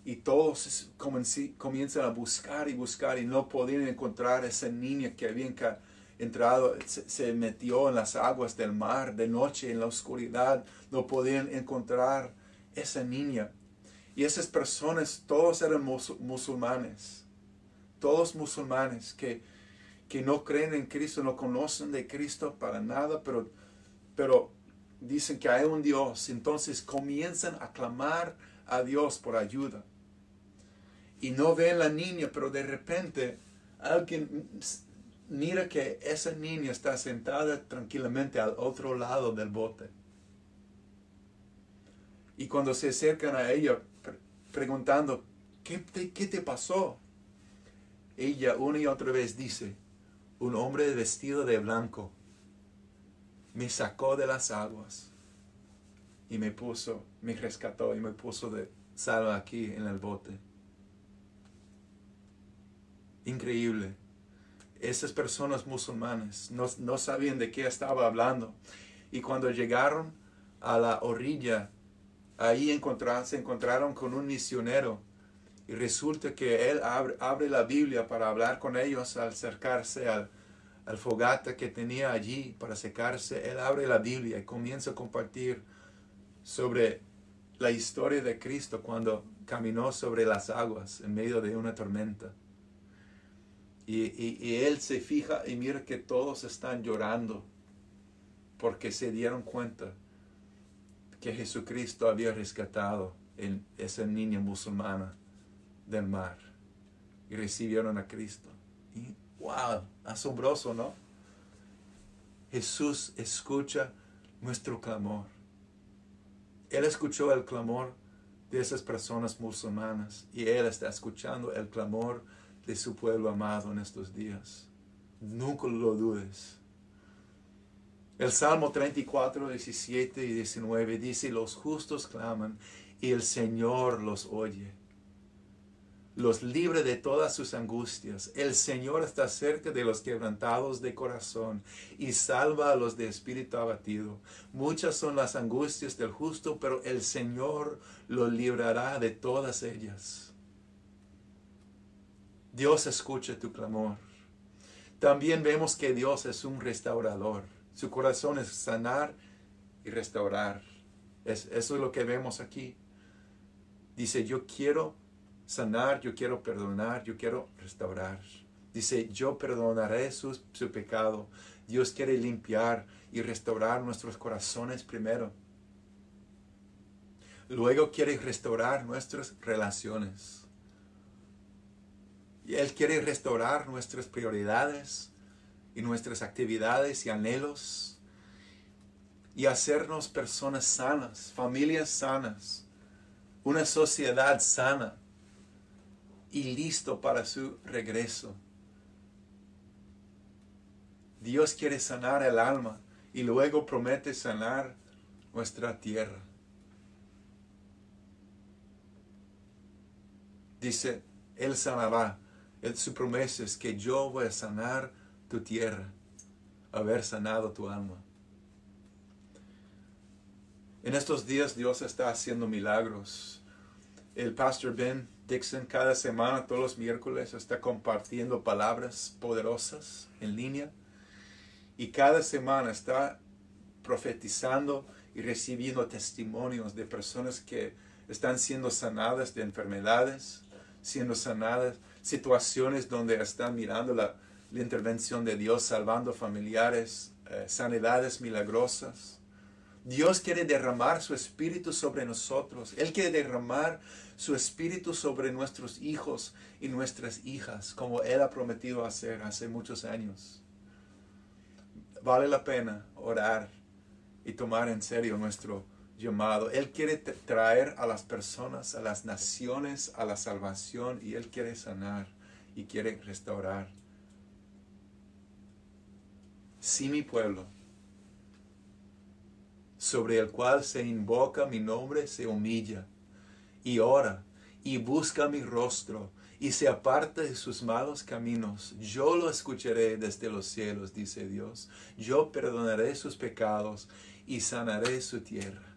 y todos comienzan a buscar y buscar y no podían encontrar a esa niña que había entrado, se, metió en las aguas del mar de noche en la oscuridad, no podían encontrar esa niña. Y esas personas, todos eran musulmanes, todos musulmanes que, que no creen en Cristo, no conocen de Cristo para nada, pero, pero dicen que hay un Dios, entonces comienzan a clamar a Dios por ayuda. Y no ven la niña, pero de repente alguien mira que esa niña está sentada tranquilamente al otro lado del bote. Y cuando se acercan a ella preguntando, ¿qué te, ¿qué te pasó? Ella una y otra vez dice, un hombre vestido de blanco me sacó de las aguas y me puso, me rescató y me puso de salva aquí en el bote increíble. Esas personas musulmanes no, sabían de qué estaba hablando. Y cuando llegaron a la orilla, ahí se encontraron con un misionero. Y resulta que él abre, la Biblia para hablar con ellos al acercarse al, al fogata que tenía allí para secarse. Él abre la Biblia y comienza a compartir sobre la historia de Cristo cuando caminó sobre las aguas en medio de una tormenta. Y, él se fija y mira que todos están llorando porque se dieron cuenta que Jesucristo había rescatado a esa niña musulmana del mar y recibieron a Cristo. Y wow, asombroso, ¿no? Jesús escucha nuestro clamor. Él escuchó el clamor de esas personas musulmanas y Él está escuchando el clamor de su pueblo amado en estos días. Nunca lo dudes. El Salmo 34, 17 y 19 dice, los justos claman y el Señor los oye. Los libre de todas sus angustias. El Señor está cerca de los quebrantados de corazón y salva a los de espíritu abatido. Muchas son las angustias del justo, pero el Señor lo librará de todas ellas. Dios escucha tu clamor. También vemos que Dios es un restaurador. Su corazón es sanar y restaurar. Es, eso es lo que vemos aquí. Dice, yo quiero sanar, yo quiero perdonar, yo quiero restaurar. Dice, yo perdonaré su, su pecado. Dios quiere limpiar y restaurar nuestros corazones primero. Luego quiere restaurar nuestras relaciones. Él quiere restaurar nuestras prioridades y nuestras actividades y anhelos y hacernos personas sanas, familias sanas, una sociedad sana y listo para su regreso. Dios quiere sanar el alma y luego promete sanar nuestra tierra. Dice, Él sanará. Su promesa es que yo voy a sanar tu tierra, haber sanado tu alma. En estos días Dios está haciendo milagros. El pastor Ben Dixon cada semana, todos los miércoles, está compartiendo palabras poderosas en línea. Y cada semana está profetizando y recibiendo testimonios de personas que están siendo sanadas de enfermedades, siendo sanadas, situaciones donde están mirando la, intervención de Dios, salvando familiares, eh, sanidades milagrosas. Dios quiere derramar su espíritu sobre nosotros. Él quiere derramar su espíritu sobre nuestros hijos y nuestras hijas, como Él ha prometido hacer hace muchos años. Vale la pena orar y tomar en serio nuestro llamado. Él quiere traer a las personas, a las naciones, a la salvación y Él quiere sanar y quiere restaurar. Si mi pueblo, sobre el cual se invoca mi nombre, se humilla y ora y busca mi rostro y se aparta de sus malos caminos, yo lo escucharé desde los cielos, dice Dios. Yo perdonaré sus pecados y sanaré su tierra.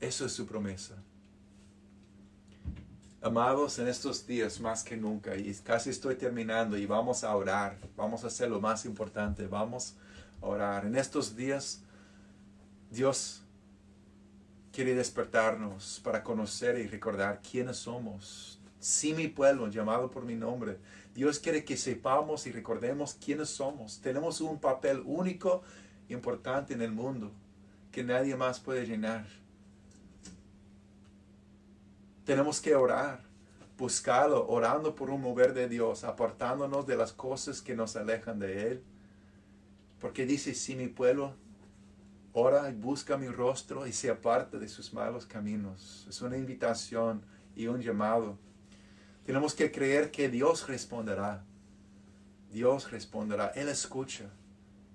Eso es su promesa. Amados, en estos días más que nunca, y casi estoy terminando, y vamos a orar, vamos a hacer lo más importante, vamos a orar. En estos días, Dios quiere despertarnos para conocer y recordar quiénes somos. Sí, mi pueblo, llamado por mi nombre. Dios quiere que sepamos y recordemos quiénes somos. Tenemos un papel único, importante en el mundo, que nadie más puede llenar. Tenemos que orar, buscarlo, orando por un mover de Dios, apartándonos de las cosas que nos alejan de Él. Porque dice, si mi pueblo ora y busca mi rostro y se aparta de sus malos caminos. Es una invitación y un llamado. Tenemos que creer que Dios responderá. Dios responderá. Él escucha.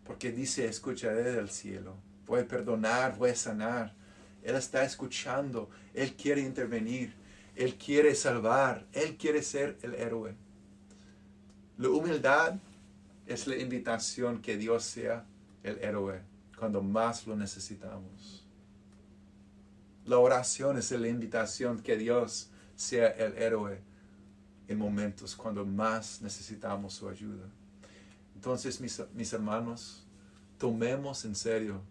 Porque dice, escucharé del cielo. Voy a perdonar, voy a sanar. Él está escuchando. Él quiere intervenir. Él quiere salvar. Él quiere ser el héroe. La humildad es la invitación que Dios sea el héroe cuando más lo necesitamos. La oración es la invitación que Dios sea el héroe en momentos cuando más necesitamos su ayuda. Entonces, mis, hermanos, tomemos en serio,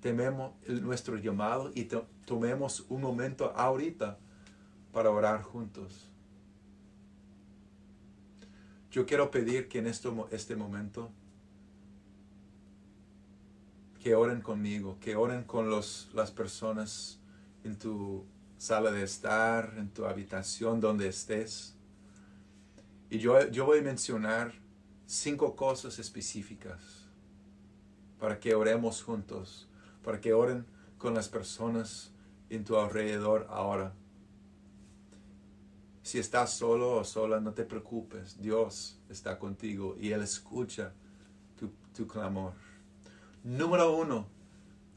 tememos nuestro llamado y tomemos un momento ahorita para orar juntos. Yo quiero pedir que en este, este momento que oren conmigo, que oren con los, las personas en tu sala de estar, en tu habitación, donde estés. Y yo, yo voy a mencionar cinco cosas específicas para que oremos juntos, para que oren con las personas en tu alrededor ahora. Si estás solo o sola, no te preocupes. Dios está contigo y Él escucha tu, tu clamor. Número uno,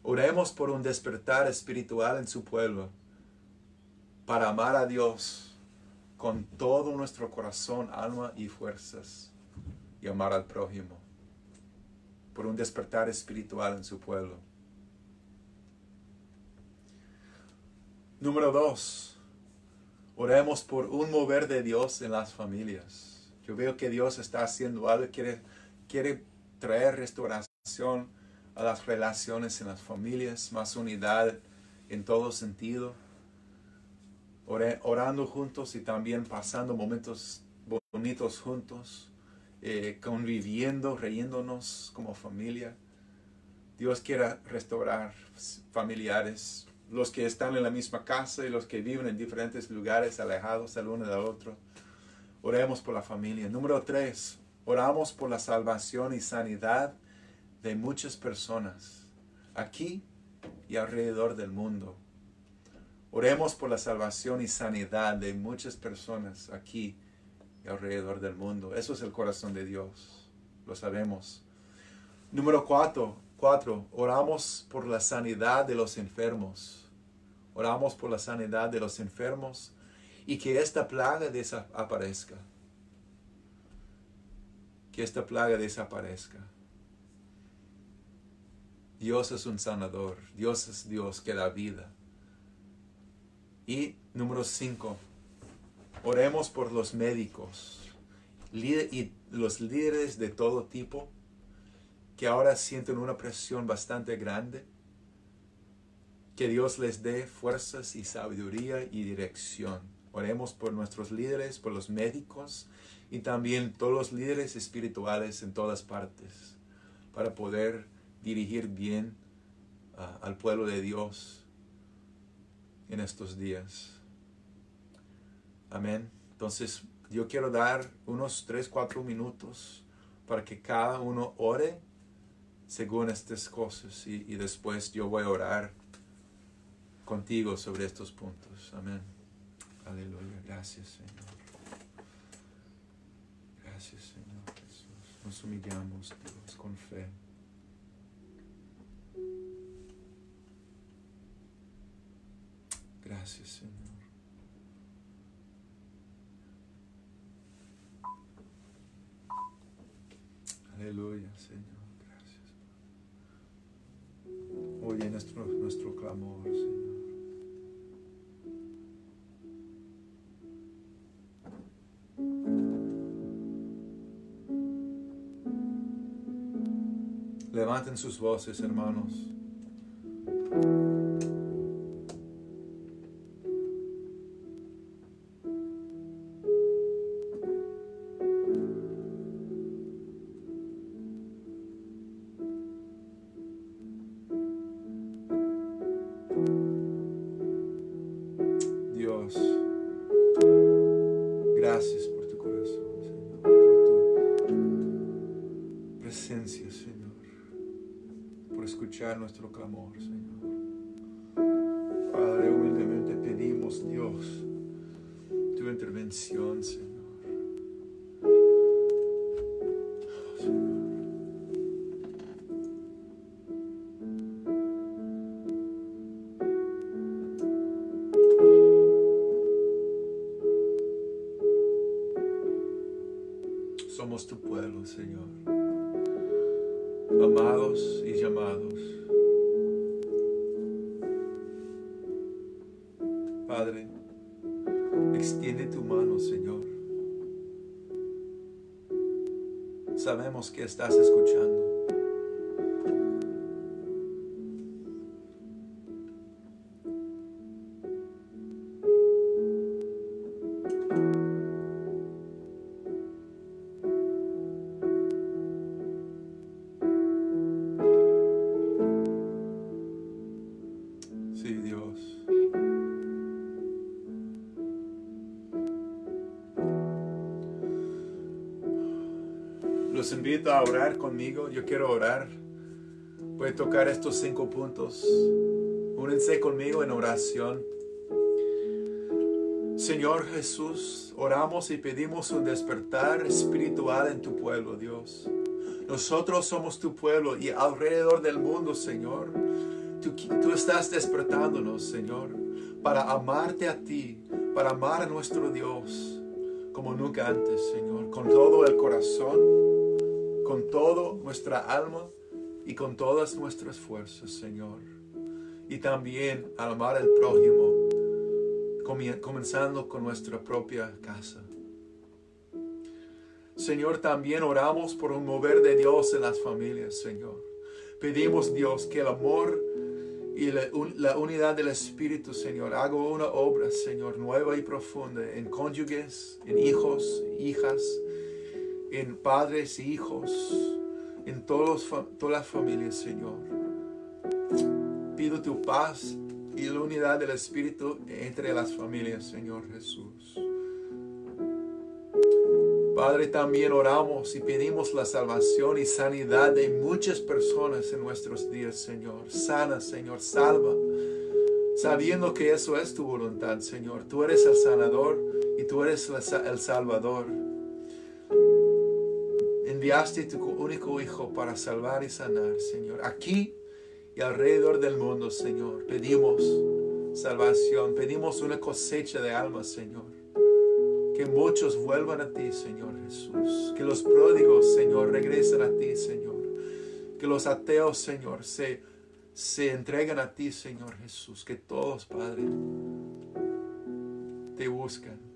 oremos por un despertar espiritual en su pueblo para amar a Dios con todo nuestro corazón, alma y fuerzas y amar al prójimo. Por un despertar espiritual en su pueblo. Número dos, oremos por un mover de Dios en las familias. Yo veo que Dios está haciendo algo, quiere, quiere traer restauración a las relaciones en las familias, más unidad en todo sentido, orando juntos y también pasando momentos bonitos juntos, eh, conviviendo, riéndonos como familia. Dios quiera restaurar familiares, los que están en la misma casa y los que viven en diferentes lugares alejados el uno del otro. Oremos por la familia. Número tres, oramos por la salvación y sanidad de muchas personas aquí y alrededor del mundo. Oremos por la salvación y sanidad de muchas personas aquí y alrededor del mundo. Eso es el corazón de Dios. Lo sabemos. Número cuatro, cuatro, oramos por la sanidad de los enfermos. Oramos por la sanidad de los enfermos y que esta plaga desaparezca. Que esta plaga desaparezca. Dios es un sanador. Dios es Dios que da vida. Y número cinco, oremos por los médicos y los líderes de todo tipo que ahora sienten una presión bastante grande. Que Dios les dé fuerzas y sabiduría y dirección. Oremos por nuestros líderes, por los médicos y también todos los líderes espirituales en todas partes para poder dirigir bien ah, al pueblo de Dios en estos días. Amén. Entonces, yo quiero dar unos 3, 4 minutos para que cada uno ore según estas cosas y, y después yo voy a orar contigo sobre estos puntos. Amén. Aleluya. Gracias, Señor. Gracias, Señor Jesús. Nos humillamos, Dios, con fe. Gracias, Señor. Aleluya, Señor. Oye nuestro, nuestro clamor, Señor. Levanten sus voces, hermanos. Que estás escuchando. Yo quiero orar. Voy tocar estos cinco puntos. Únense conmigo en oración. Señor Jesús, oramos y pedimos un despertar espiritual en tu pueblo, Dios. Nosotros somos tu pueblo y alrededor del mundo, Señor, tú estás despertándonos, Señor, para amarte a ti, para amar a nuestro Dios como nunca antes, Señor, con todo el corazón con toda nuestra alma y con todas nuestras fuerzas, Señor. Y también amar al prójimo, comenzando con nuestra propia casa. Señor, también oramos por un mover de Dios en las familias, Señor. Pedimos, Dios, que el amor y la, unidad del Espíritu, Señor, haga una obra, Señor, nueva y profunda en cónyuges, en hijos, hijas, en padres y hijos, en todos, todas las familias, Señor. Pido tu paz y la unidad del Espíritu entre las familias, Señor Jesús. Padre, también oramos y pedimos la salvación y sanidad de muchas personas en nuestros días, Señor. Sana, Señor, salva. Sabiendo que eso es tu voluntad, Señor. Tú eres el sanador y tú eres el salvador. Enviaste tu único Hijo para salvar y sanar, Señor. Aquí y alrededor del mundo, Señor. Pedimos salvación. Pedimos una cosecha de almas, Señor. Que muchos vuelvan a ti, Señor Jesús. Que los pródigos, Señor, regresen a ti, Señor. Que los ateos, Señor, se, se entreguen a ti, Señor Jesús. Que todos, Padre, te buscan.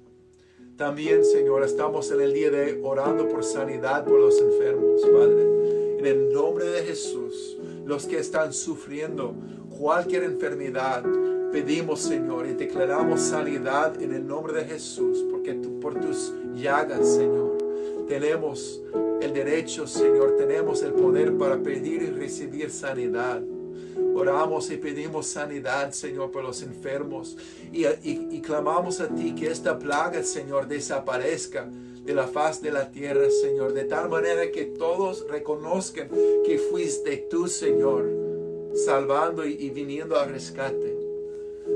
También, Señor, estamos en el día de orando por sanidad por los enfermos, Padre. En el nombre de Jesús, los que están sufriendo cualquier enfermedad, pedimos, Señor, y declaramos sanidad en el nombre de Jesús, porque por tus llagas, Señor, tenemos el derecho, Señor, tenemos el poder para pedir y recibir sanidad. Oramos y pedimos sanidad, Señor, por los enfermos. Y, y, clamamos a ti que esta plaga, Señor, desaparezca de la faz de la tierra, Señor. De tal manera que todos reconozcan que fuiste tú, Señor, salvando y, y viniendo al rescate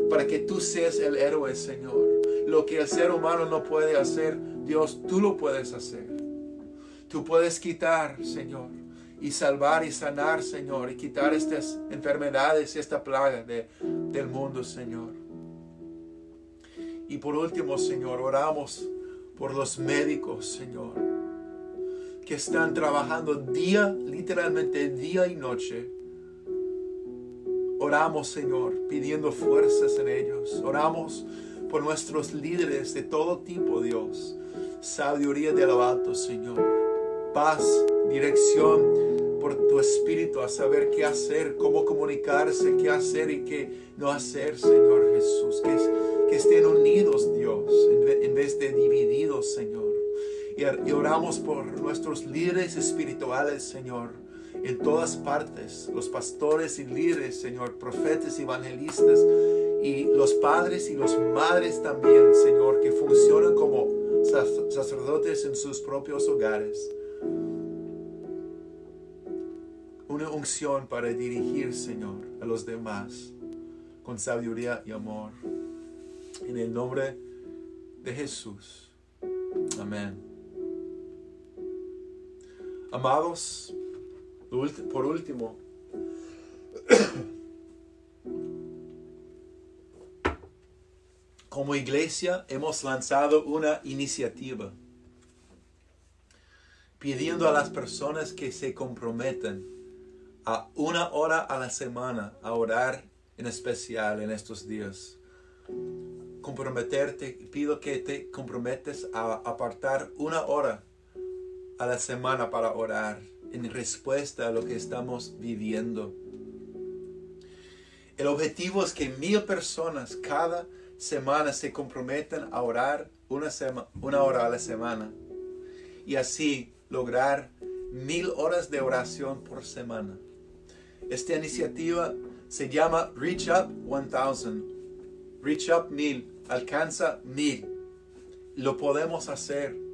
para que tú seas el héroe, Señor. Lo que el ser humano no puede hacer, Dios, tú lo puedes hacer. Tú puedes quitar, Señor, y salvar y sanar, Señor, y quitar estas enfermedades y esta plaga del mundo, Señor. Y por último, Señor, oramos por los médicos, Señor, que están trabajando día, literalmente día y noche Oramos, Señor, pidiendo fuerzas en ellos. Oramos por nuestros líderes de todo tipo, Dios. Sabiduría de lo Señor. Paz, dirección por tu espíritu a saber qué hacer, cómo comunicarse, qué hacer y qué no hacer, Señor Jesús. Que, que estén unidos, Dios, en vez de divididos, Señor. Y oramos por nuestros líderes espirituales, Señor en todas partes, los pastores y líderes, Señor, profetas y evangelistas, y los padres y los madres también, Señor, que funcionan como sacerdotes en sus propios hogares. Una unción para dirigir, Señor, a los demás con sabiduría y amor. En el nombre de Jesús. Amén. Amados, por último, como iglesia hemos lanzado una iniciativa pidiendo a las personas que se comprometen a una hora a la semana a orar en especial en estos días. Comprometerte, pido que te comprometes a apartar una hora a la semana para orar en respuesta a lo que estamos viviendo. El objetivo es que mil personas cada semana se comprometan a orar una, una hora a la semana y así lograr mil horas de oración por semana. Esta iniciativa se llama Reach Up 1000. Reach Up mil. Alcanza mil. Lo podemos hacer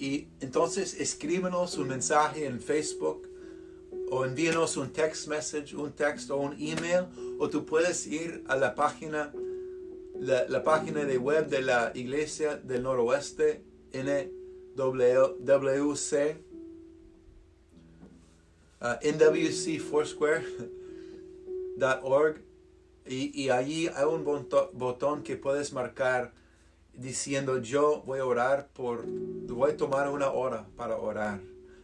y entonces escríbenos un mensaje en Facebook o envíenos un text message, un texto o un email, o tú puedes ir a la página, la, página de web de la Iglesia del Noroeste, NWC, uh, nwcfoursquare.org, y, y allí hay un botón que puedes marcar diciendo yo voy a orar por, voy a tomar una hora para orar.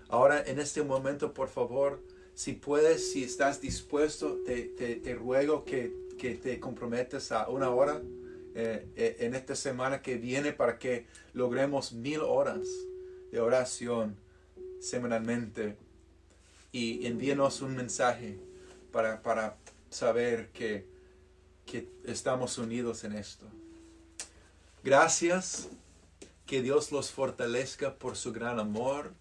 Ahora en este momento, por favor, si puedes, si estás dispuesto, te, ruego que, te comprometas a una hora eh, eh, en esta semana que viene para que logremos mil horas de oración semanalmente y envíenos un mensaje para, para saber que, que estamos unidos en esto. Gracias, que Dios los fortalezca por su gran amor.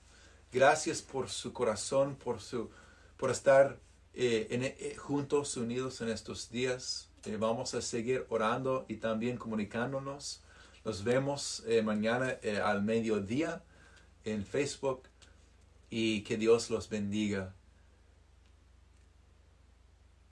Gracias por su corazón, por, su, por estar eh, juntos, unidos en estos días. Eh, vamos a seguir orando y también comunicándonos. Nos vemos mañana al mediodía en Facebook y que Dios los bendiga.